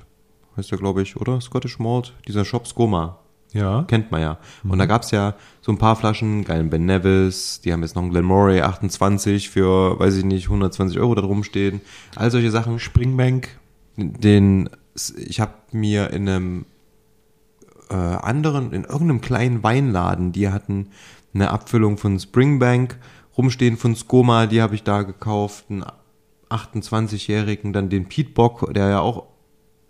heißt der, glaube ich, oder? Scottish Malt. Dieser Shop Skoma. Ja. Kennt man ja. Und da gab's ja so ein paar Flaschen, geilen Ben Nevis, die haben jetzt noch einen Glenmoray 28 für, weiß ich nicht, 120 Euro da drum stehen. All solche Sachen. Springbank. Den, ich habe mir in einem äh, anderen, in irgendeinem kleinen Weinladen, die hatten eine Abfüllung von Springbank rumstehen von Skoma, die habe ich da gekauft, einen 28-jährigen, dann den Pete Bock, der ja auch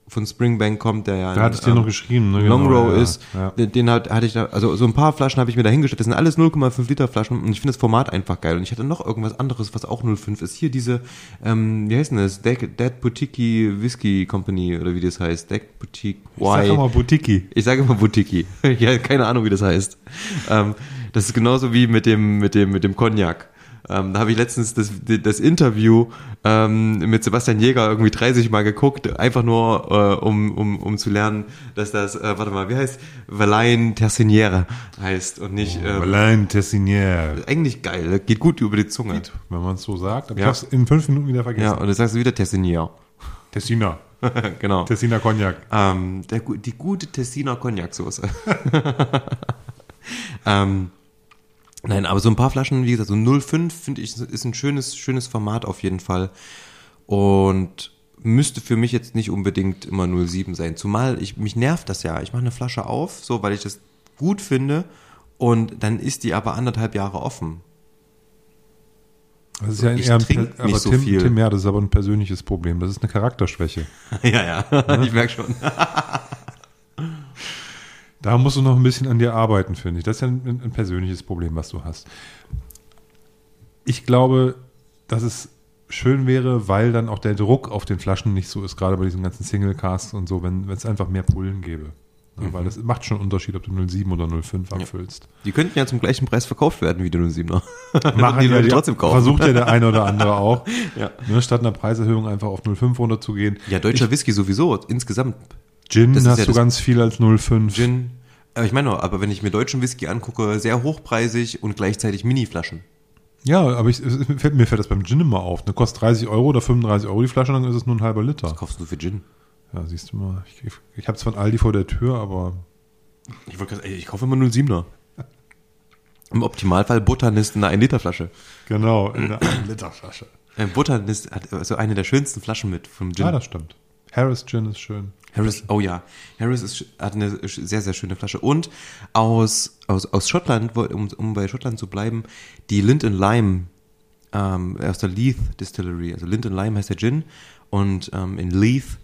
von Springbank kommt, der ja Da hatte ich dir ähm, noch geschrieben. Ne? Long Genau, Row ja, ist, Ja. den, den hat, hatte ich da, also so ein paar Flaschen habe ich mir da hingestellt. Das sind alles 0,5 Liter Flaschen und ich finde das Format einfach geil. Und ich hatte noch irgendwas anderes, was auch 0,5 ist. Hier diese, ähm, wie heißt denn das? Dead, Dead Boutique Whisky Company oder wie das heißt. Dead Boutique Sag doch mal Boutique. ich sage immer Boutique. ja, keine Ahnung, wie das heißt. Ähm, das ist genauso wie mit dem, mit dem, mit dem Cognac. Ähm, da habe ich letztens das, das Interview ähm, mit Sebastian Jäger irgendwie 30 Mal geguckt, einfach nur, äh, um, um, um zu lernen, dass das, äh, warte mal, wie heißt? Valain Tersiniere heißt und nicht, äh, Alain Tessinière. eigentlich geil, geht gut über die Zunge. Wenn man es so sagt. Aber Ja. ich habe in fünf Minuten wieder vergessen. Ja, und dann sagst du wieder Tessinier. Tessiner. genau. Tessiner Cognac. Ähm, der, die gute Tessiner Cognac-Soße. ähm, nein, aber so ein paar Flaschen, wie gesagt, so 0,5 finde ich, ist ein schönes, schönes Format auf jeden Fall. Und müsste für mich jetzt nicht unbedingt immer 0,7 sein. Zumal ich, mich nervt das ja. Ich mache eine Flasche auf, so, weil ich das gut finde. Und dann ist die aber anderthalb Jahre offen. Das ist ja Ich eher ein nicht aber so Tim, viel. Tim, ja, das ist aber ein persönliches Problem. Das ist eine Charakterschwäche. ja, ja, ich merke schon. Da musst du noch ein bisschen an dir arbeiten, finde ich. Das ist ja ein, ein persönliches Problem, was du hast. Ich glaube, dass es schön wäre, weil dann auch der Druck auf den Flaschen nicht so ist, gerade bei diesen ganzen Single Casts und so, wenn es einfach mehr Pullen gäbe. Ja, Weil das macht schon einen Unterschied, ob du 07 oder 05 abfüllst. Die könnten ja zum gleichen Preis verkauft werden wie die 07er. Machen die Leute die, trotzdem kaufen. Versucht ja der eine oder andere auch. Ja. Ne, statt einer Preiserhöhung einfach auf 05 runterzugehen. Ja, deutscher Whisky sowieso, insgesamt. Gin Das hast du ganz viel als 05. Gin. Aber ich meine, nur, aber wenn ich mir deutschen Whisky angucke, sehr hochpreisig und gleichzeitig Mini-Flaschen. Ja, aber ich, es fällt, mir fällt das beim Gin immer auf. Ne, kostet 30 Euro oder 35 Euro die Flasche, dann ist es nur ein halber Liter. Was kaufst du für Gin? Ja, siehst du mal. Ich, ich habe zwar ein Aldi vor der Tür, aber Ich ey, ich kaufe immer 07er. Im Optimalfall Buttermist in einer 1-Liter-Flasche. genau, in einer 1 Liter Flasche. Äh, Buttermist hat so eine der schönsten Flaschen mit vom Gin. Ja, das stimmt. Harris Gin ist schön. Harris, oh ja, Harris ist, hat eine sehr, sehr schöne Flasche. Und aus, aus, aus Schottland, um, um bei Schottland zu bleiben, die Lind Lime ähm, aus der Leith Distillery. Also Lind Lime heißt der Gin. Und ähm, in Leith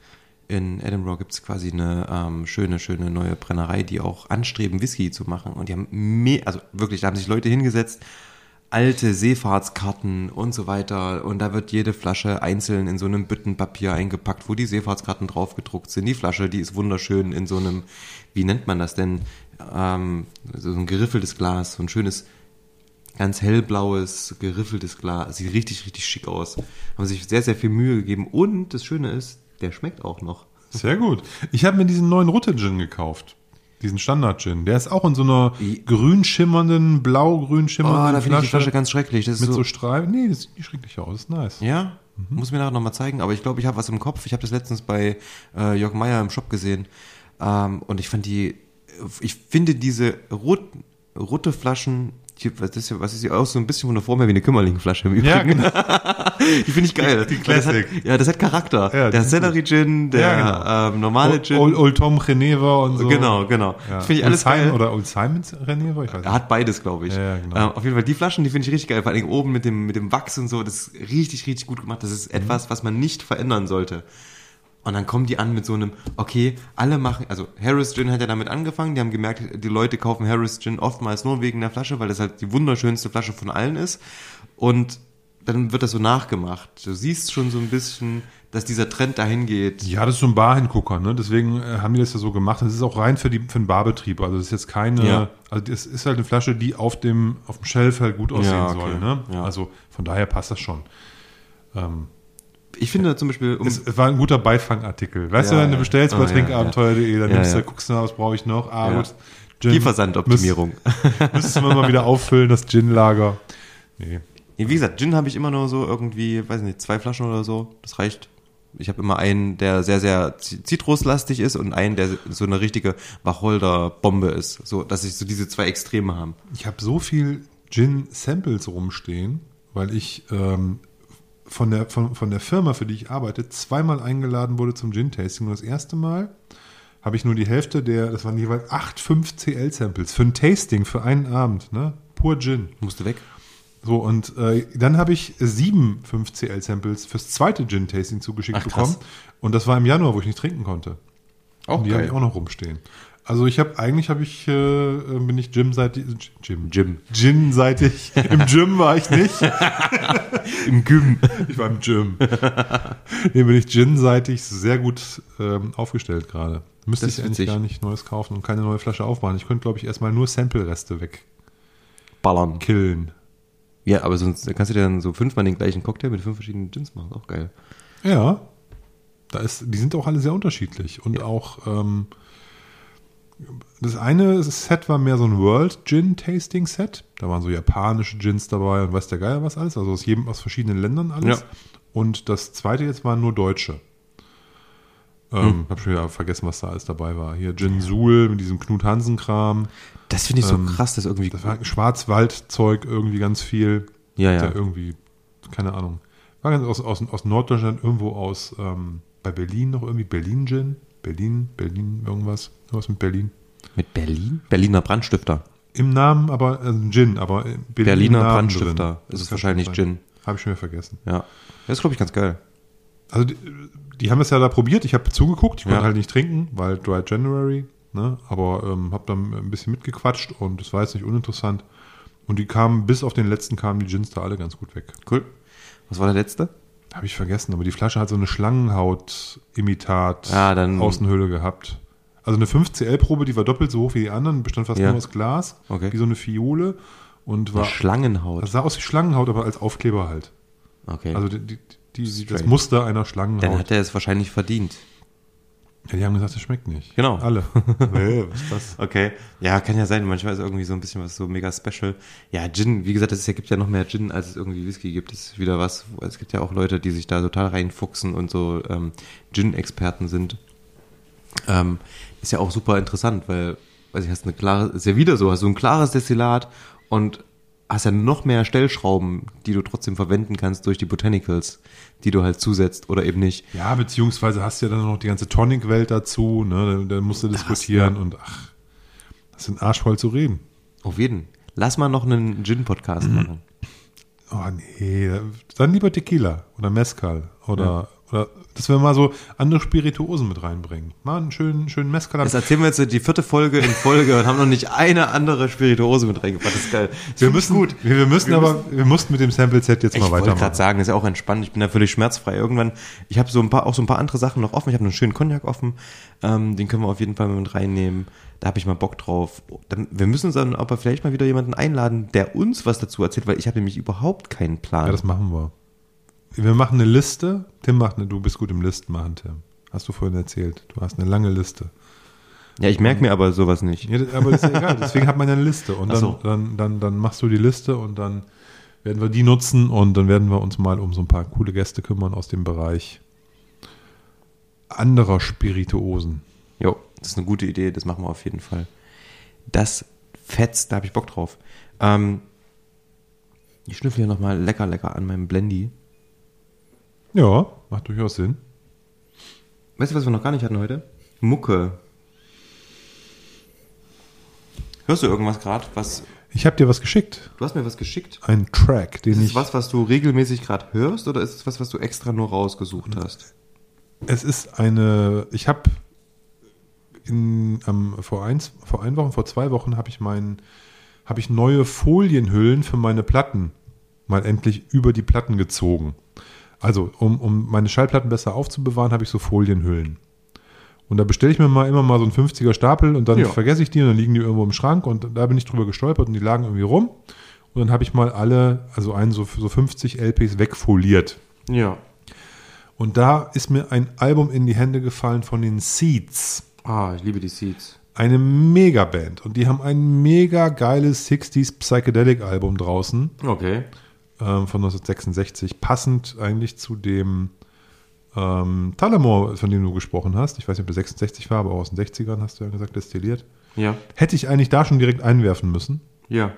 in Edinburgh gibt es quasi eine ähm, schöne, schöne neue Brennerei, die auch anstreben, Whisky zu machen. Und die haben also wirklich, da haben sich Leute hingesetzt, alte Seefahrtskarten und so weiter. Und da wird jede Flasche einzeln in so einem Büttenpapier eingepackt, wo die Seefahrtskarten drauf gedruckt sind. Die Flasche, die ist wunderschön in so einem, wie nennt man das denn? Ähm, so ein geriffeltes Glas, so ein schönes, ganz hellblaues, geriffeltes Glas. Sieht richtig, richtig schick aus. Haben sich sehr, sehr viel Mühe gegeben. Und das Schöne ist, der schmeckt auch noch. Sehr gut. Ich habe mir diesen neuen Rutte-Gin gekauft. Diesen Standard-Gin. Der ist auch in so einer grün schimmernden, blau-grün schimmernden Oh, da finde ich die Flasche ganz schrecklich. Das ist mit so, so, Streifen. Nee, das sieht nicht schrecklich aus. Das ist nice. ja, muss mir nachher nochmal zeigen. Aber ich glaube, ich habe was im Kopf. Ich habe das letztens bei äh, Jörg Meyer im Shop gesehen. Ähm, und ich fand die, ich finde diese Rot, rote Flaschen, die, was ist, ja- was ist die aus? So ein bisschen von der Form her wie eine Kümmerlingflasche im Übrigen. Ja, genau. Die finde ich geil. Die Weil das hat, Classic. ja, das hat Charakter. Ja, der sind Sellerie-Gin, der Ja, ähm, normale Gin. Old, Old Tom Renever und so. Genau, genau. Ja. Das finde ich Old alles Simon, geil. Oder Old Simons Renever? Ich weiß Er nicht. hat beides, glaube ich. Ja, genau. ähm, auf jeden Fall die Flaschen, die finde ich richtig geil. Vor allem oben mit dem, mit dem Wachs und so. Das ist richtig, richtig gut gemacht. Das ist etwas, was man nicht verändern sollte. Und dann kommen die an mit so einem, okay, alle machen, also Harris Gin hat ja damit angefangen, die haben gemerkt, die Leute kaufen Harris Gin oftmals nur wegen der Flasche, weil das halt die wunderschönste Flasche von allen ist. Und dann wird das so nachgemacht. Du siehst schon so ein bisschen, dass dieser Trend dahin geht. Ja, das ist so ein Barhingucker, ne? Deswegen äh, haben die das ja so gemacht. Das ist auch rein für, die, für den Barbetrieb. Also das ist jetzt keine, Ja. also das ist halt eine Flasche, die auf dem, auf dem Shelf halt gut aussehen Ja, okay. soll, ne? Ja. Also von daher passt das schon. Ähm, Ich finde zum Beispiel, um, es, war ein guter Beifangartikel. Weißt Ja, du, wenn du bestellst bei Oh, trinkabenteuer.de, dann nimmst du, guckst du nach, was brauche ich noch? Ah, gut. Gin. Liefersandoptimierung. Müsst- Müsstest du mal wieder auffüllen, das Gin-Lager. Nee. Nee, wie gesagt, Gin habe ich immer nur so irgendwie, weiß nicht, zwei Flaschen oder so. Das reicht. Ich habe immer einen, der sehr, sehr zi- zitruslastig ist und einen, der so eine richtige Wacholder-Bombe ist. So, dass ich so diese zwei Extreme haben. Ich habe so viel Gin-Samples rumstehen, weil ich ähm, von, der, von, von der Firma, für die ich arbeite, zweimal eingeladen wurde zum Gin-Tasting. Und das erste Mal habe ich nur die Hälfte der, das waren jeweils 8, 5 CL-Samples für ein Tasting, für einen Abend, ne? Pur Gin. Musste weg. So, und äh, dann habe ich sieben 5CL-Samples fürs zweite Gin-Tasting zugeschickt Ach, bekommen. Und das war im Januar, wo ich nicht trinken konnte. Auch und die habe ich auch noch rumstehen. Also ich habe, eigentlich habe ich, äh, bin ich Gym-seitig, Gym, Gym. Gin-seitig. Im Gym war ich nicht. Im Gym. Ich war im Gym. nee, bin ich Gin-seitig sehr gut ähm, aufgestellt gerade. Müsste ich eigentlich gar nicht Neues kaufen und keine neue Flasche aufmachen. Ich könnte, glaube ich, erstmal nur Sample-Reste Ballern. wegkillen. Ja, aber sonst kannst du dir dann so fünfmal den gleichen Cocktail mit fünf verschiedenen Gins machen. Auch geil. Ja, da ist, die sind auch alle sehr unterschiedlich und auch ähm, das eine Set war mehr so ein World Gin Tasting Set. Da waren so japanische Gins dabei und weiß der Geier was alles, also aus jedem aus verschiedenen Ländern alles. Ja. Und das zweite jetzt waren nur deutsche. Ähm, Hab schon wieder vergessen, was da alles dabei war. Hier Gin Suhl mit diesem Knut Hansen Kram. Das finde ich so Ähm, krass, dass irgendwie. Das war Schwarzwaldzeug irgendwie ganz viel. Ja, ja. Irgendwie, keine Ahnung. War ganz aus, aus, aus Norddeutschland, irgendwo aus, ähm, bei Berlin noch irgendwie, Berlin Gin, Berlin, Berlin, irgendwas, irgendwas mit Berlin. Mit Berlin? Berliner Brandstifter. Im Namen aber, äh, Gin, aber Berlin Berliner Brandstifter. drin. Ist es wahrscheinlich sein. Gin. Habe ich schon wieder vergessen. Ja. Das ist, glaube ich, ganz geil. Also die, die haben das ja da probiert, ich habe zugeguckt, ich konnte Ja. halt nicht trinken, weil Dry January, ne? aber ähm, habe dann ein bisschen mitgequatscht und es war jetzt nicht uninteressant. Und die kamen, bis auf den letzten kamen die Gins da alle ganz gut weg. Cool. Was war der letzte? Habe ich vergessen, aber die Flasche hat so eine Schlangenhaut-Imitat dann- Außenhülle gehabt. Also eine 5CL-Probe, die war doppelt so hoch wie die anderen, bestand fast Ja. nur aus Glas, Okay. wie so eine Fiole und war, Schlangenhaut. das sah aus wie Schlangenhaut, aber als Aufkleber halt. Okay. Also die, die, die, das. Muster einer dann Schlangenhaut. hat er es wahrscheinlich verdient. Ja, die haben gesagt, das schmeckt nicht. Genau. Alle. nee, was ist das? Okay. Ja, kann ja sein. Manchmal ist irgendwie so ein bisschen was so mega special. Ja, Gin, wie gesagt, es gibt ja noch mehr Gin, als es irgendwie Whisky gibt. Das ist wieder was. Es gibt ja auch Leute, die sich da total reinfuchsen und so ähm, Gin-Experten sind. Ähm, ist ja auch super interessant, weil, weiß ich, hast eine klare, ist ja wieder so, hast du ein klares Destillat und hast ja noch mehr Stellschrauben, die du trotzdem verwenden kannst durch die Botanicals, die du halt zusetzt oder eben nicht. Ja, beziehungsweise hast du ja dann noch die ganze Tonic-Welt dazu, ne? Da, da musst du diskutieren und ach, das sind arschvoll zu reden. Auf jeden. Lass mal noch einen Gin-Podcast machen. Oh nee, dann lieber Tequila oder Mezcal oder, oder dass wir mal so andere Spirituosen mit reinbringen. Mal einen schönen, schönen Mezcal. Das erzählen wir jetzt die vierte Folge in Folge und haben noch nicht eine andere Spirituose mit reingebracht. Das ist geil. Das wir ich müssen, gut. wir, wir müssen Wir aber, wir mussten mit dem Sample-Set jetzt Ich mal wollte gerade weitermachen. sagen, das ist ja auch entspannt. Ich bin da völlig schmerzfrei. Irgendwann, ich habe so ein paar, auch so ein paar andere Sachen noch offen. Ich habe einen schönen Cognac offen. Ähm, den können wir auf jeden Fall mit reinnehmen. Da habe ich mal Bock drauf. Dann, wir müssen uns dann aber vielleicht mal wieder jemanden einladen, der uns was dazu erzählt, weil ich habe nämlich überhaupt keinen Plan. Ja, das machen wir. Wir machen eine Liste. Tim macht eine, du bist gut im Listen machen, Tim. Hast du vorhin erzählt. Du hast eine lange Liste. ja, ich merke mir aber sowas nicht. Ja, aber ist ja egal. Deswegen hat man ja eine Liste. Und dann, so. dann, dann, dann machst du die Liste und dann werden wir die nutzen und dann werden wir uns mal um so ein paar coole Gäste kümmern aus dem Bereich anderer Spirituosen. Jo, das ist eine gute Idee. Das machen wir auf jeden Fall. Das fetzt, da habe ich Bock drauf. Ähm, ich schnüffel hier nochmal lecker, lecker an meinem Blendy. Ja, macht durchaus Sinn. Weißt du, was wir noch gar nicht hatten heute? Mucke. Hörst du irgendwas gerade? Was? Ich habe dir was geschickt. Du hast mir was geschickt. Ein Track, den Ist es ich. was, was du regelmäßig gerade hörst oder ist es was, was du extra nur rausgesucht hast? Es ist eine. Ich habe in am, vor eins, vor ein Wochen, vor zwei Wochen habe ich meinen, habe ich neue Folienhüllen für meine Platten mal endlich über die Platten gezogen. Also um, um meine Schallplatten besser aufzubewahren, habe ich so Folienhüllen. Und da bestelle ich mir mal immer mal so einen 50er Stapel und dann Ja. vergesse ich die und dann liegen die irgendwo im Schrank und da bin ich drüber gestolpert und die lagen irgendwie rum. Und dann habe ich mal alle, also einen so, so 50 LPs wegfoliert. Ja. Und da ist mir ein Album in die Hände gefallen von den Seeds. Ah, ich liebe die Seeds. Eine Megaband. Und die haben ein mega geiles 60s Psychedelic Album draußen Okay. Ähm, von 1966. Passend eigentlich zu dem ähm, Talamore, von dem du gesprochen hast. Ich weiß nicht, ob der 66 war, aber auch aus den 60ern hast du ja gesagt, destilliert. Ja. Hätte ich eigentlich da schon direkt einwerfen müssen, Ja.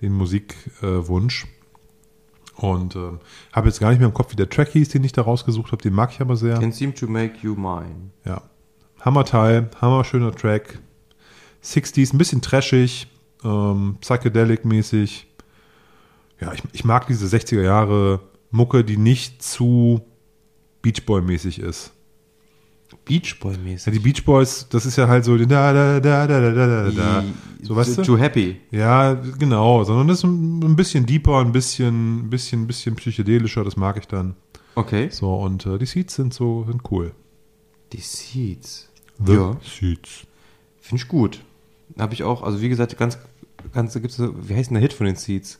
den Musikwunsch. Und ähm, habe jetzt gar nicht mehr im Kopf, wie der Track hieß, den ich da rausgesucht habe. Den mag ich aber sehr. Can seem to make you mine. Ja. Hammerteil, hammerschöner Track. 60s, ein bisschen trashig, ähm, psychedelic-mäßig. Ja, ich, ich mag diese 60er Jahre Mucke, die nicht zu Beach Boy-mäßig ist. Beach Ja, Boy-mäßig. die Beach Boys, das ist ja halt so da da da da da da da. So weißt du? Too happy. Ja, genau, sondern das ist ein ein bisschen deeper, ein bisschen, ein bisschen, ein bisschen psychedelischer, das mag ich dann. Okay. So, und äh, die Seeds sind so, sind cool. Die Seeds. The Ja. Seeds. Finde ich gut. Habe ich auch, also wie gesagt, ganz, ganz, gibt's so, wie heißt denn der Hit von den Seeds?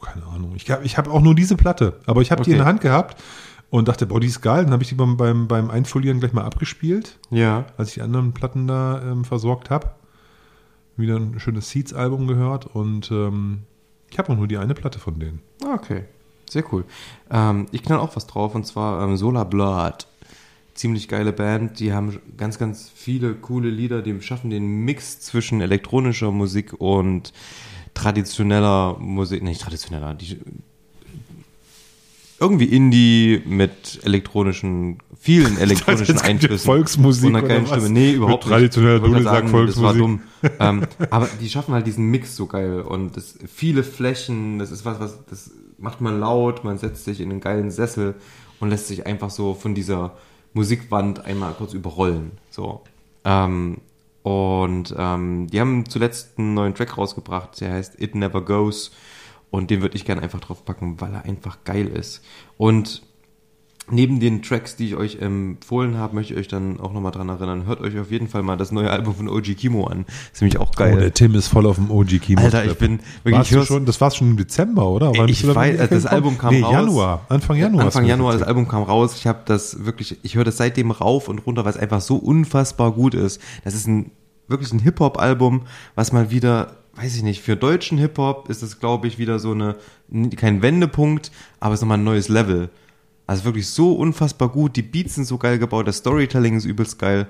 Keine Ahnung. Ich, ich habe auch nur diese Platte, aber ich habe die Okay. in der Hand gehabt und dachte, boah, die ist geil. Dann habe ich die beim, beim, beim Einfolieren gleich mal abgespielt, Ja. als ich die anderen Platten da ähm, versorgt habe. Wieder ein schönes Seeds-Album gehört und ähm, ich habe auch nur die eine Platte von denen. Ah, Okay. Sehr cool. Ähm, ich knall auch was drauf und zwar ähm, Solar Blood. Ziemlich geile Band. Die haben ganz, ganz viele coole Lieder. Die schaffen den Mix zwischen elektronischer Musik und traditioneller Musik. Nicht traditioneller. Die, irgendwie Indie mit elektronischen, vielen elektronischen Einflüssen. Volksmusik Und einer geilen oder was? Stimme. Nee, überhaupt Mit traditioneller nicht. Gerade sagen, Das war dumm. Volksmusik. ähm, aber die schaffen halt diesen Mix so geil und das, viele Flächen, das ist was, was, das macht man laut, man setzt sich in einen geilen Sessel und lässt sich einfach so von dieser Musikwand einmal kurz überrollen. So. Ähm, und ähm, die haben zuletzt einen neuen Track rausgebracht, der heißt It Never Goes. Und den würde ich gerne einfach drauf packen, weil er einfach geil ist. Und neben den Tracks, die ich euch empfohlen habe, möchte ich euch dann auch nochmal dran erinnern. Hört euch auf jeden Fall mal das neue Album von OG Kimo an. Ist nämlich auch geil. Oh, der Tim ist voll auf dem OG Kimo. Alter, ich bin wirklich, Warst schon, das war schon im Dezember, oder? Bist ich weiß, das? Album kam nee, raus. Januar, Anfang Januar. Anfang Januar, das. Album kam raus. Ich habe das wirklich, ich höre das seitdem rauf und runter, weil es einfach so unfassbar gut ist. Das ist ein wirklich ein Hip-Hop-Album, was mal wieder, weiß ich nicht, für deutschen Hip-Hop ist es, glaube ich, wieder so eine, kein Wendepunkt, aber es ist nochmal ein neues Level. Also wirklich so unfassbar gut, die Beats sind so geil gebaut, das Storytelling ist übelst geil.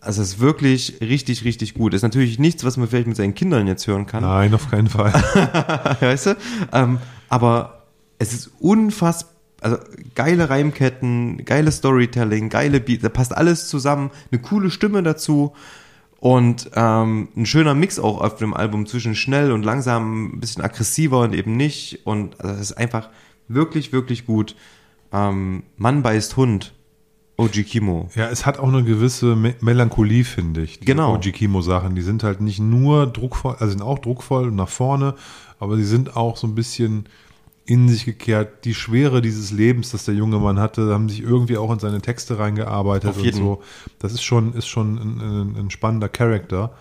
Also es ist wirklich richtig, richtig gut. Ist natürlich nichts, was man vielleicht mit seinen Kindern jetzt hören kann. Nein, auf keinen Fall. weißt du? Ähm, aber es ist unfassbar, also geile Reimketten, geile Storytelling, geile Beats, da passt alles zusammen, eine coole Stimme dazu und ähm, ein schöner Mix auch auf dem Album zwischen schnell und langsam, ein bisschen aggressiver und eben nicht und also es ist einfach wirklich, wirklich gut. Ähm, Mann beißt Hund, OG Kimo. Ja, es hat auch eine gewisse Me Melancholie, finde ich. Genau. OG Kimo Sachen, die sind halt nicht nur druckvoll, also sind auch druckvoll und nach vorne, aber sie sind auch so ein bisschen in sich gekehrt. Die Schwere dieses Lebens, das der junge Mann hatte, haben sich irgendwie auch in seine Texte reingearbeitet und so. Das ist schon, ist schon ein, ein, ein spannender Charakter.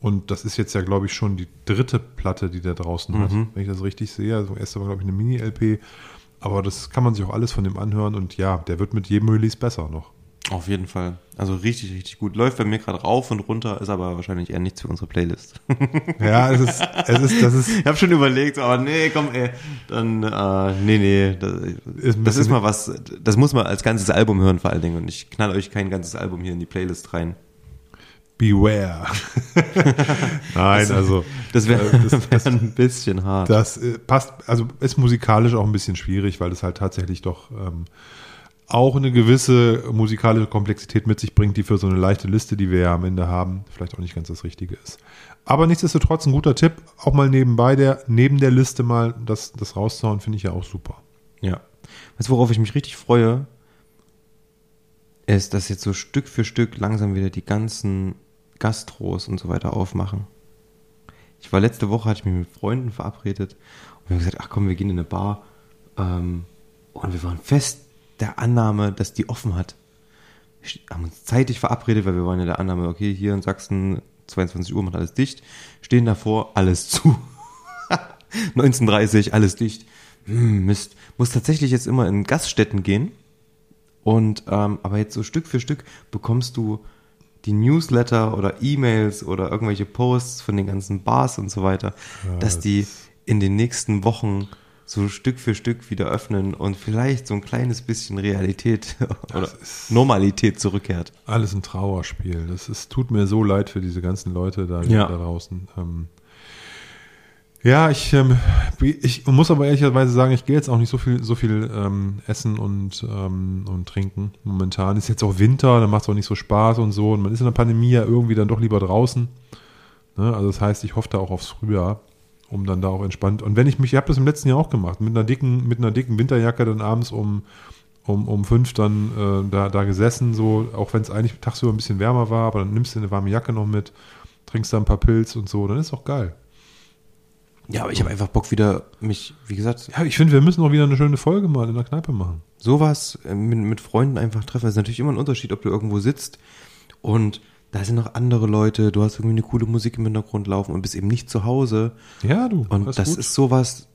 Und das ist jetzt ja, glaube ich, schon die dritte Platte, die der draußen hat, Mhm. wenn ich das richtig sehe. Also erst war, glaube ich, eine Mini-LP. Aber das kann man sich auch alles von dem anhören und ja, der wird mit jedem Release besser noch. Auf jeden Fall. Also richtig, richtig gut. Läuft bei mir gerade rauf und runter, ist aber wahrscheinlich eher nichts für unsere Playlist. Ja, es ist, es ist, das ist, Ich habe schon überlegt, aber nee, komm, ey, dann, äh, nee, nee, das Ist das ist mal was, das muss man als ganzes Album hören vor allen Dingen und ich knall euch kein ganzes Album hier in die Playlist rein. beware. Nein, also, Das wäre äh, das, wär ein bisschen hart. das äh, passt, also ist musikalisch auch ein bisschen schwierig, weil es halt tatsächlich doch ähm, auch eine gewisse musikalische Komplexität mit sich bringt, die für so eine leichte Liste, die wir ja am Ende haben, vielleicht auch nicht ganz das Richtige ist. Aber nichtsdestotrotz ein guter Tipp, auch mal nebenbei der, neben der Liste mal das, das rauszuhauen, finde ich ja auch super. Ja. Weißt du, worauf ich mich richtig freue? Ist, dass jetzt so Stück für Stück langsam wieder die ganzen Gastros und so weiter aufmachen. Ich war letzte Woche, hatte ich mich mit Freunden verabredet und wir haben gesagt, ach komm, wir gehen in eine Bar. Ähm, und wir waren fest der Annahme, dass die offen hat. Wir haben uns zeitig verabredet, weil wir waren in der Annahme, okay, hier in Sachsen 22 Uhr macht alles dicht. Stehen davor, alles zu. 19.30 alles dicht. Hm, Mist. Muss tatsächlich jetzt immer in Gaststätten gehen. Und ähm, aber jetzt so Stück für Stück bekommst du die Newsletter oder E-Mails oder irgendwelche Posts von den ganzen Bars und so weiter, dass die in den nächsten Wochen so Stück für Stück wieder öffnen und vielleicht so ein kleines bisschen Realität oder Normalität zurückkehrt. Alles ein Trauerspiel. Das ist, tut mir so leid für diese ganzen Leute da, Ja. da draußen. Ähm, ja, ich, ähm, ich muss aber ehrlicherweise sagen, ich gehe jetzt auch nicht so viel, so viel ähm, essen und, ähm, und trinken. Momentan ist jetzt auch Winter, dann macht es auch nicht so Spaß und so. Und man ist in der Pandemie ja irgendwie dann doch lieber draußen. Ne? Also das heißt, ich hoffe da auch aufs Frühjahr, um dann da auch entspannt. Und wenn ich mich, ich habe das im letzten Jahr auch gemacht, mit einer dicken, mit einer dicken Winterjacke dann abends um um, um fünf dann äh, da, da gesessen, so, auch wenn es eigentlich tagsüber ein bisschen wärmer war, aber dann nimmst du eine warme Jacke noch mit, trinkst da ein paar Pilz und so, dann ist auch geil. Ja, aber ich habe einfach Bock wieder mich, wie gesagt, Ja, ich finde, wir müssen auch wieder eine schöne Folge mal in der Kneipe machen. sowas äh, mit, mit Freunden einfach treffen. Es ist natürlich immer ein Unterschied, ob du irgendwo sitzt und da sind noch andere Leute, du hast irgendwie eine coole Musik im Hintergrund laufen und bist eben nicht zu Hause. Ja, du. Und das gut. ist sowas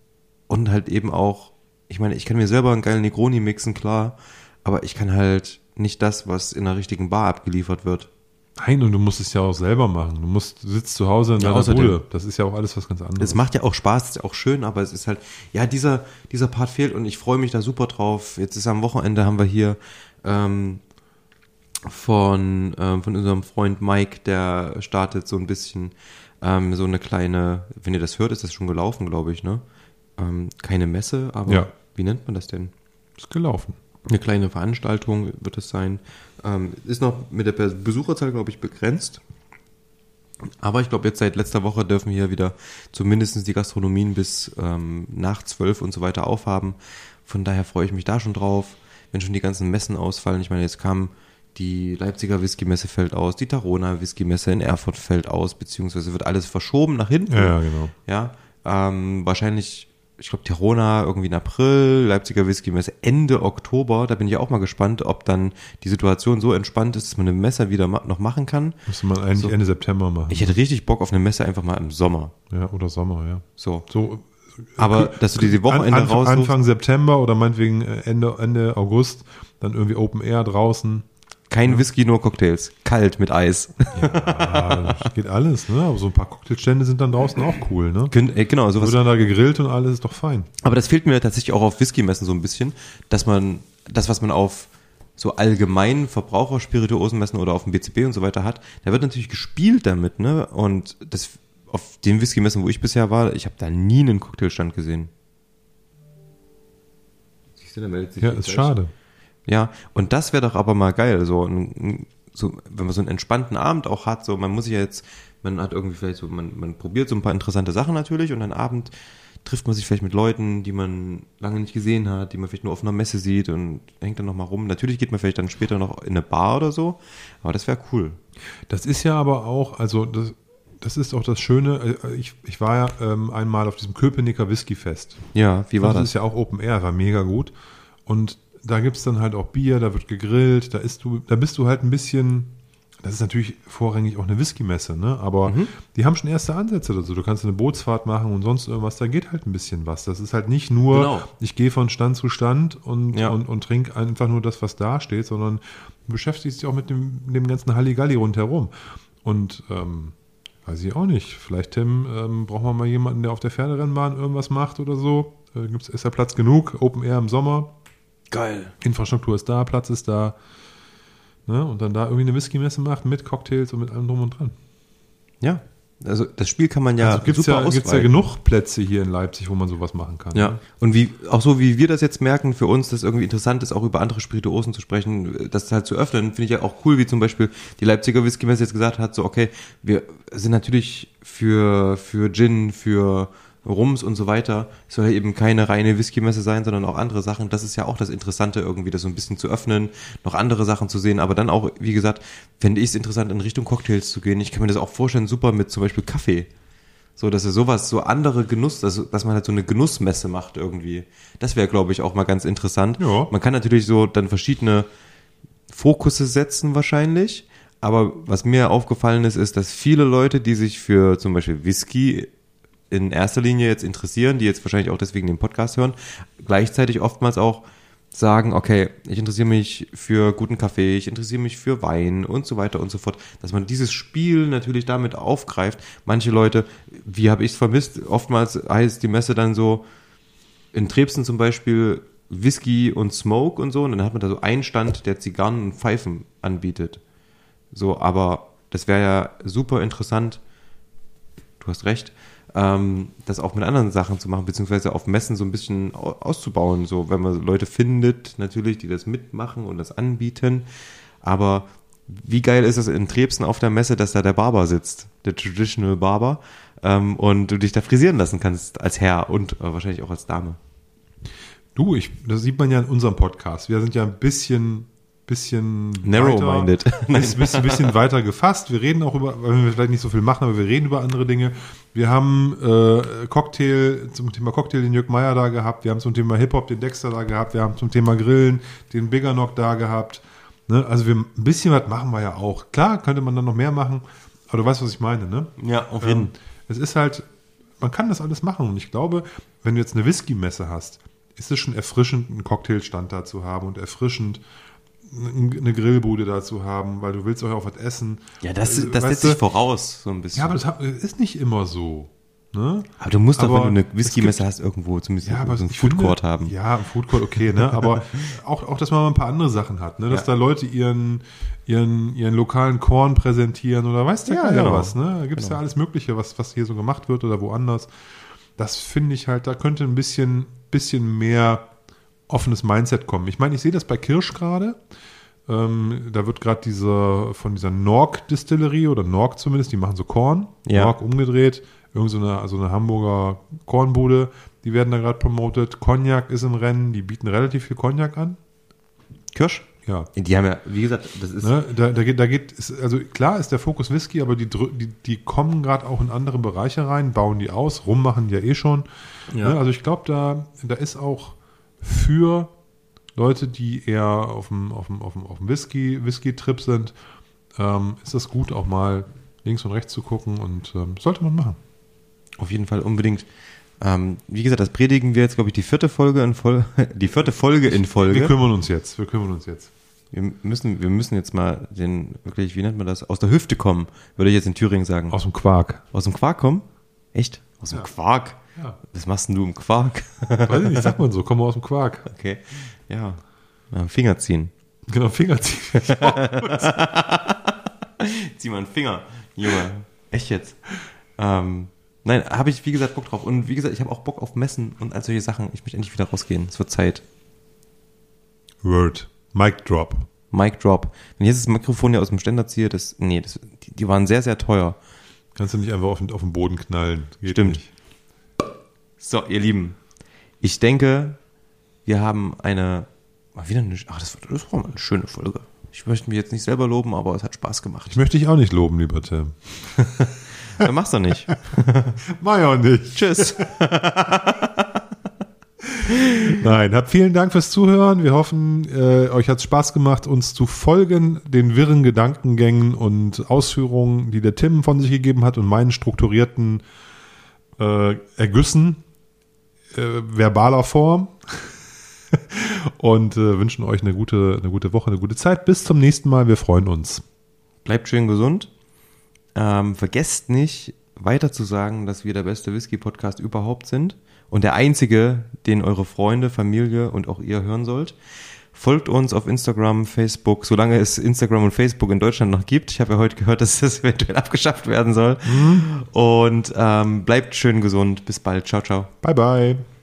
und halt eben auch, ich meine, ich kann mir selber einen geilen Negroni mixen, klar, aber ich kann halt nicht das, was in einer richtigen Bar abgeliefert wird. Nein, und du musst es ja auch selber machen. Du musst, du sitzt zu Hause in Ja, deiner außerdem. Bude. Das ist ja auch alles was ganz anderes. Es macht ja auch Spaß, ist ja auch schön, aber es ist halt, ja, dieser, dieser Part fehlt und ich freue mich da super drauf. Jetzt ist am Wochenende haben wir hier ähm, von, ähm, von unserem Freund Mike, der startet so ein bisschen ähm, so eine kleine, wenn ihr das hört, ist das schon gelaufen, glaube ich, ne? Ähm, keine Messe, aber Ja. wie nennt man das denn? ist gelaufen. Eine kleine Veranstaltung wird es sein. Ähm, ist noch mit der Besucherzahl, glaube ich, begrenzt. Aber ich glaube, jetzt seit letzter Woche dürfen hier wieder zumindest die Gastronomien bis ähm, nach zwölf und so weiter aufhaben. Von daher freue ich mich da schon drauf, wenn schon die ganzen Messen ausfallen. Ich meine, jetzt kam die Leipziger Whisky-Messe fällt aus, die Tarona Whisky-Messe in Erfurt fällt aus, beziehungsweise wird alles verschoben nach hinten. Ja, genau. Ja, ähm, wahrscheinlich, ich glaube, Tirona irgendwie in April, Leipziger Whisky-Messe Ende Oktober. Da bin ich auch mal gespannt, ob dann die Situation so entspannt ist, dass man eine Messe wieder ma noch machen kann. Müsste man eigentlich So. Ende September machen. Ich hätte richtig Bock auf eine Messe einfach mal im Sommer. ja, oder Sommer, ja. So. So, Aber dass du dir die Wochenende An, Anfang, raussuchst. Anfang September oder meinetwegen äh, Ende, Ende August, dann irgendwie Open Air draußen. Kein Whisky, nur Cocktails. Kalt mit Eis. Ja, das geht alles, ne? Aber so ein paar Cocktailstände sind dann draußen auch cool, ne? Kön- äh, genau, sowas. Wird dann da gegrillt und alles, ist doch fein. Aber das fehlt mir tatsächlich auch auf Whisky-Messen so ein bisschen, dass man das, was man auf so allgemein Verbraucherspirituosenmessen oder auf dem BCB und so weiter hat, da wird natürlich gespielt damit, ne? Und das auf den Whisky-Messen, wo ich bisher war, ich habe da nie einen Cocktailstand gesehen. Siehst du, da meldet sich Ja, ist schade. Ja, und das wäre doch aber mal geil, so, ein, so, wenn man so einen entspannten Abend auch hat, so, man muss sich ja jetzt, man hat irgendwie vielleicht so, man, man probiert so ein paar interessante Sachen natürlich und dann Abend trifft man sich vielleicht mit Leuten, die man lange nicht gesehen hat, die man vielleicht nur auf einer Messe sieht und hängt dann nochmal rum. Natürlich geht man vielleicht dann später noch in eine Bar oder so, aber das wäre cool. Das ist ja aber auch, also das, das ist auch das Schöne. äh, Ich, ich war ja ähm, einmal auf diesem Köpenicker Whiskyfest. Ja, wie war das? das? ist ja auch Open Air, war mega gut. Und da gibt's dann halt auch Bier, da wird gegrillt, da isst du, da bist du halt ein bisschen. Das ist natürlich vorrangig auch eine Whisky-Messe, ne? Aber Mhm. die haben schon erste Ansätze dazu. Du kannst eine Bootsfahrt machen und sonst irgendwas, da geht halt ein bisschen was. Das ist halt nicht nur, Genau. ich gehe von Stand zu Stand und, Ja. und, und trinke einfach nur das, was da steht, sondern du beschäftigst dich auch mit dem, dem ganzen Halligalli rundherum. Und ähm, weiß ich auch nicht. Vielleicht, Tim, ähm, brauchen wir mal jemanden, der auf der Pferderennbahn irgendwas macht oder so. Äh, gibt's, ist ja Platz genug, Open Air im Sommer. Geil. Infrastruktur ist da, Platz ist da. Ne? Und dann da irgendwie eine Whisky-Messe macht mit Cocktails und mit allem drum und dran. Ja, also das Spiel kann man ja also gibt's super ja, gibt's ja genug Plätze hier in Leipzig, wo man sowas machen kann. Ja, Ne? und wie, auch so wie wir das jetzt merken, für uns, das irgendwie interessant ist, auch über andere Spirituosen zu sprechen, das halt zu öffnen, finde ich ja auch cool, wie zum Beispiel die Leipziger Whisky-Messe jetzt gesagt hat, so, okay, wir sind natürlich für, für Gin, für Rums und so weiter, es soll ja eben keine reine Whisky-Messe sein, sondern auch andere Sachen. Das ist ja auch das Interessante irgendwie, das so ein bisschen zu öffnen, noch andere Sachen zu sehen, aber dann auch, wie gesagt, fände ich es interessant, in Richtung Cocktails zu gehen. Ich kann mir das auch vorstellen, super mit zum Beispiel Kaffee. So, dass er sowas, so andere Genuss, dass, dass man halt so eine Genussmesse macht irgendwie. Das wäre, glaube ich, auch mal ganz interessant. Ja. Man kann natürlich so dann verschiedene Fokusse setzen wahrscheinlich. Aber was mir aufgefallen ist, ist, dass viele Leute, die sich für zum Beispiel Whisky in erster Linie jetzt interessieren, die jetzt wahrscheinlich auch deswegen den Podcast hören, gleichzeitig oftmals auch sagen, okay, ich interessiere mich für guten Kaffee, ich interessiere mich für Wein und so weiter und so fort, dass man dieses Spiel natürlich damit aufgreift. Manche Leute, wie habe ich es vermisst, oftmals heißt die Messe dann so, in Trebsen zum Beispiel Whisky und Smoke und so, und dann hat man da so einen Stand, der Zigarren und Pfeifen anbietet. So, aber das wäre ja super interessant, du hast recht, ähm, das auch mit anderen Sachen zu machen, beziehungsweise auf Messen so ein bisschen au- auszubauen, so wenn man Leute findet, natürlich, die das mitmachen und das anbieten. Aber wie geil ist es in Trebsen auf der Messe, dass da der Barber sitzt, der Traditional Barber, ähm, und du dich da frisieren lassen kannst als Herr und äh, wahrscheinlich auch als Dame. Du, ich, das sieht man ja in unserem Podcast. Wir sind ja ein bisschen, bisschen Narrow-minded. weiter, bisschen, bisschen, bisschen weiter gefasst. Wir reden auch über, weil wir vielleicht nicht so viel machen, aber wir reden über andere Dinge. Wir haben äh, Cocktail zum Thema Cocktail den Jörg Meyer da gehabt. Wir haben zum Thema Hip Hop den Dexter da gehabt. Wir haben zum Thema Grillen den Bigger Knock da gehabt. Ne? Also wir ein bisschen was machen wir ja auch. Klar könnte man dann noch mehr machen, aber du weißt, was ich meine, ne? Ja, auf Ähm, es ist halt, man kann das alles machen und ich glaube, wenn du jetzt eine Whisky-Messe hast, ist es schon erfrischend, einen Cocktailstand da zu haben und erfrischend eine Grillbude da zu haben, weil du willst auch was essen. Ja, das, Äh, das weißt setzt sich du? voraus, so ein bisschen. Ja, aber das hat- ist nicht immer so. Ne? Aber du musst doch, Aber wenn du eine es Whisky-Messe hast, irgendwo zumindest Ja, so einen Food finde- Court haben. Ja, ein Food Court, okay, ne? Aber auch, auch, dass man mal ein paar andere Sachen hat, ne? Dass Ja. da Leute ihren, ihren, ihren lokalen Korn präsentieren oder weiß der Ja, genau. was, ne? Da gibt's ja alles Mögliche, was, was hier so gemacht wird oder woanders. Das finde ich halt, da könnte ein bisschen, bisschen mehr offenes Mindset kommen. Ich meine, ich sehe das bei Kirsch gerade. Ähm, da wird gerade diese von dieser Nork Distillerie oder Nork zumindest, die machen so Korn, Ja. Nork umgedreht, irgend so eine, also eine Hamburger Kornbude, die werden da gerade promotet. Cognac ist im Rennen, die bieten relativ viel Cognac an. Kirsch? Ja. Die haben ja, wie gesagt, das ist. Ne, da, da geht, da geht, ist, also klar ist der Fokus Whisky, aber die, die, die kommen gerade auch in andere Bereiche rein, bauen die aus, rum machen die ja eh schon. Ja. Ne, also ich glaube, da, da ist auch für Leute, die eher auf dem, auf dem, auf dem, auf dem Whisky, Whisky-Trip sind, ähm, ist das gut, auch mal links und rechts zu gucken und ähm, sollte man machen. Auf jeden Fall unbedingt. Ähm, wie gesagt, das predigen wir jetzt, glaube ich, die vierte Folge in Folge, die vierte Folge in Wir Folge. kümmern uns jetzt, wir kümmern uns jetzt. Wir müssen, wir müssen jetzt mal den, wirklich, wie nennt man das? Aus der Hüfte kommen, würde ich jetzt in Thüringen sagen. Aus dem Quark. Aus dem Quark kommen? Echt? Aus dem Ja. Quark? Ja. Was machst denn du im Quark? Weiß ich nicht, sagt man so, komm mal aus dem Quark. okay. Ja. ja. Finger ziehen. Genau, Finger ziehen. Zieh mal einen Finger, Junge. Echt jetzt. Ähm, nein, habe ich, wie gesagt, Bock drauf. Und wie gesagt, ich habe auch Bock auf Messen und all solche Sachen. Ich möchte endlich wieder rausgehen. Es wird Zeit. Word. Mic drop. Mic Drop. Wenn ich jetzt das Mikrofon hier aus dem Ständer ziehe, das, nee, das, die, die waren sehr, sehr teuer. Kannst du nicht einfach auf den, auf den Boden knallen. Geht Stimmt. Nicht. So, ihr Lieben. Ich denke, wir haben eine, mal wieder eine, ach, das war, das war mal eine schöne Folge. Ich möchte mich jetzt nicht selber loben, aber es hat Spaß gemacht. Ich möchte dich auch nicht loben, lieber Tim. Dann mach's doch nicht. Mach ich auch nicht. Tschüss. Nein, habt vielen Dank fürs Zuhören. Wir hoffen, äh, euch hat Spaß gemacht, uns zu folgen, den wirren Gedankengängen und Ausführungen, die der Tim von sich gegeben hat und meinen strukturierten äh, Ergüssen äh, verbaler Form. und äh, wünschen euch eine gute, eine gute Woche, eine gute Zeit. Bis zum nächsten Mal. Wir freuen uns. Bleibt schön gesund. Ähm, vergesst nicht, weiter zu sagen, dass wir der beste Whisky-Podcast überhaupt sind und der einzige, den eure Freunde, Familie und auch ihr hören sollt. Folgt uns auf Instagram, Facebook, solange es Instagram und Facebook in Deutschland noch gibt. Ich habe ja heute gehört, dass das eventuell abgeschafft werden soll. Und ähm, bleibt schön gesund. Bis bald. Ciao, ciao. Bye, bye.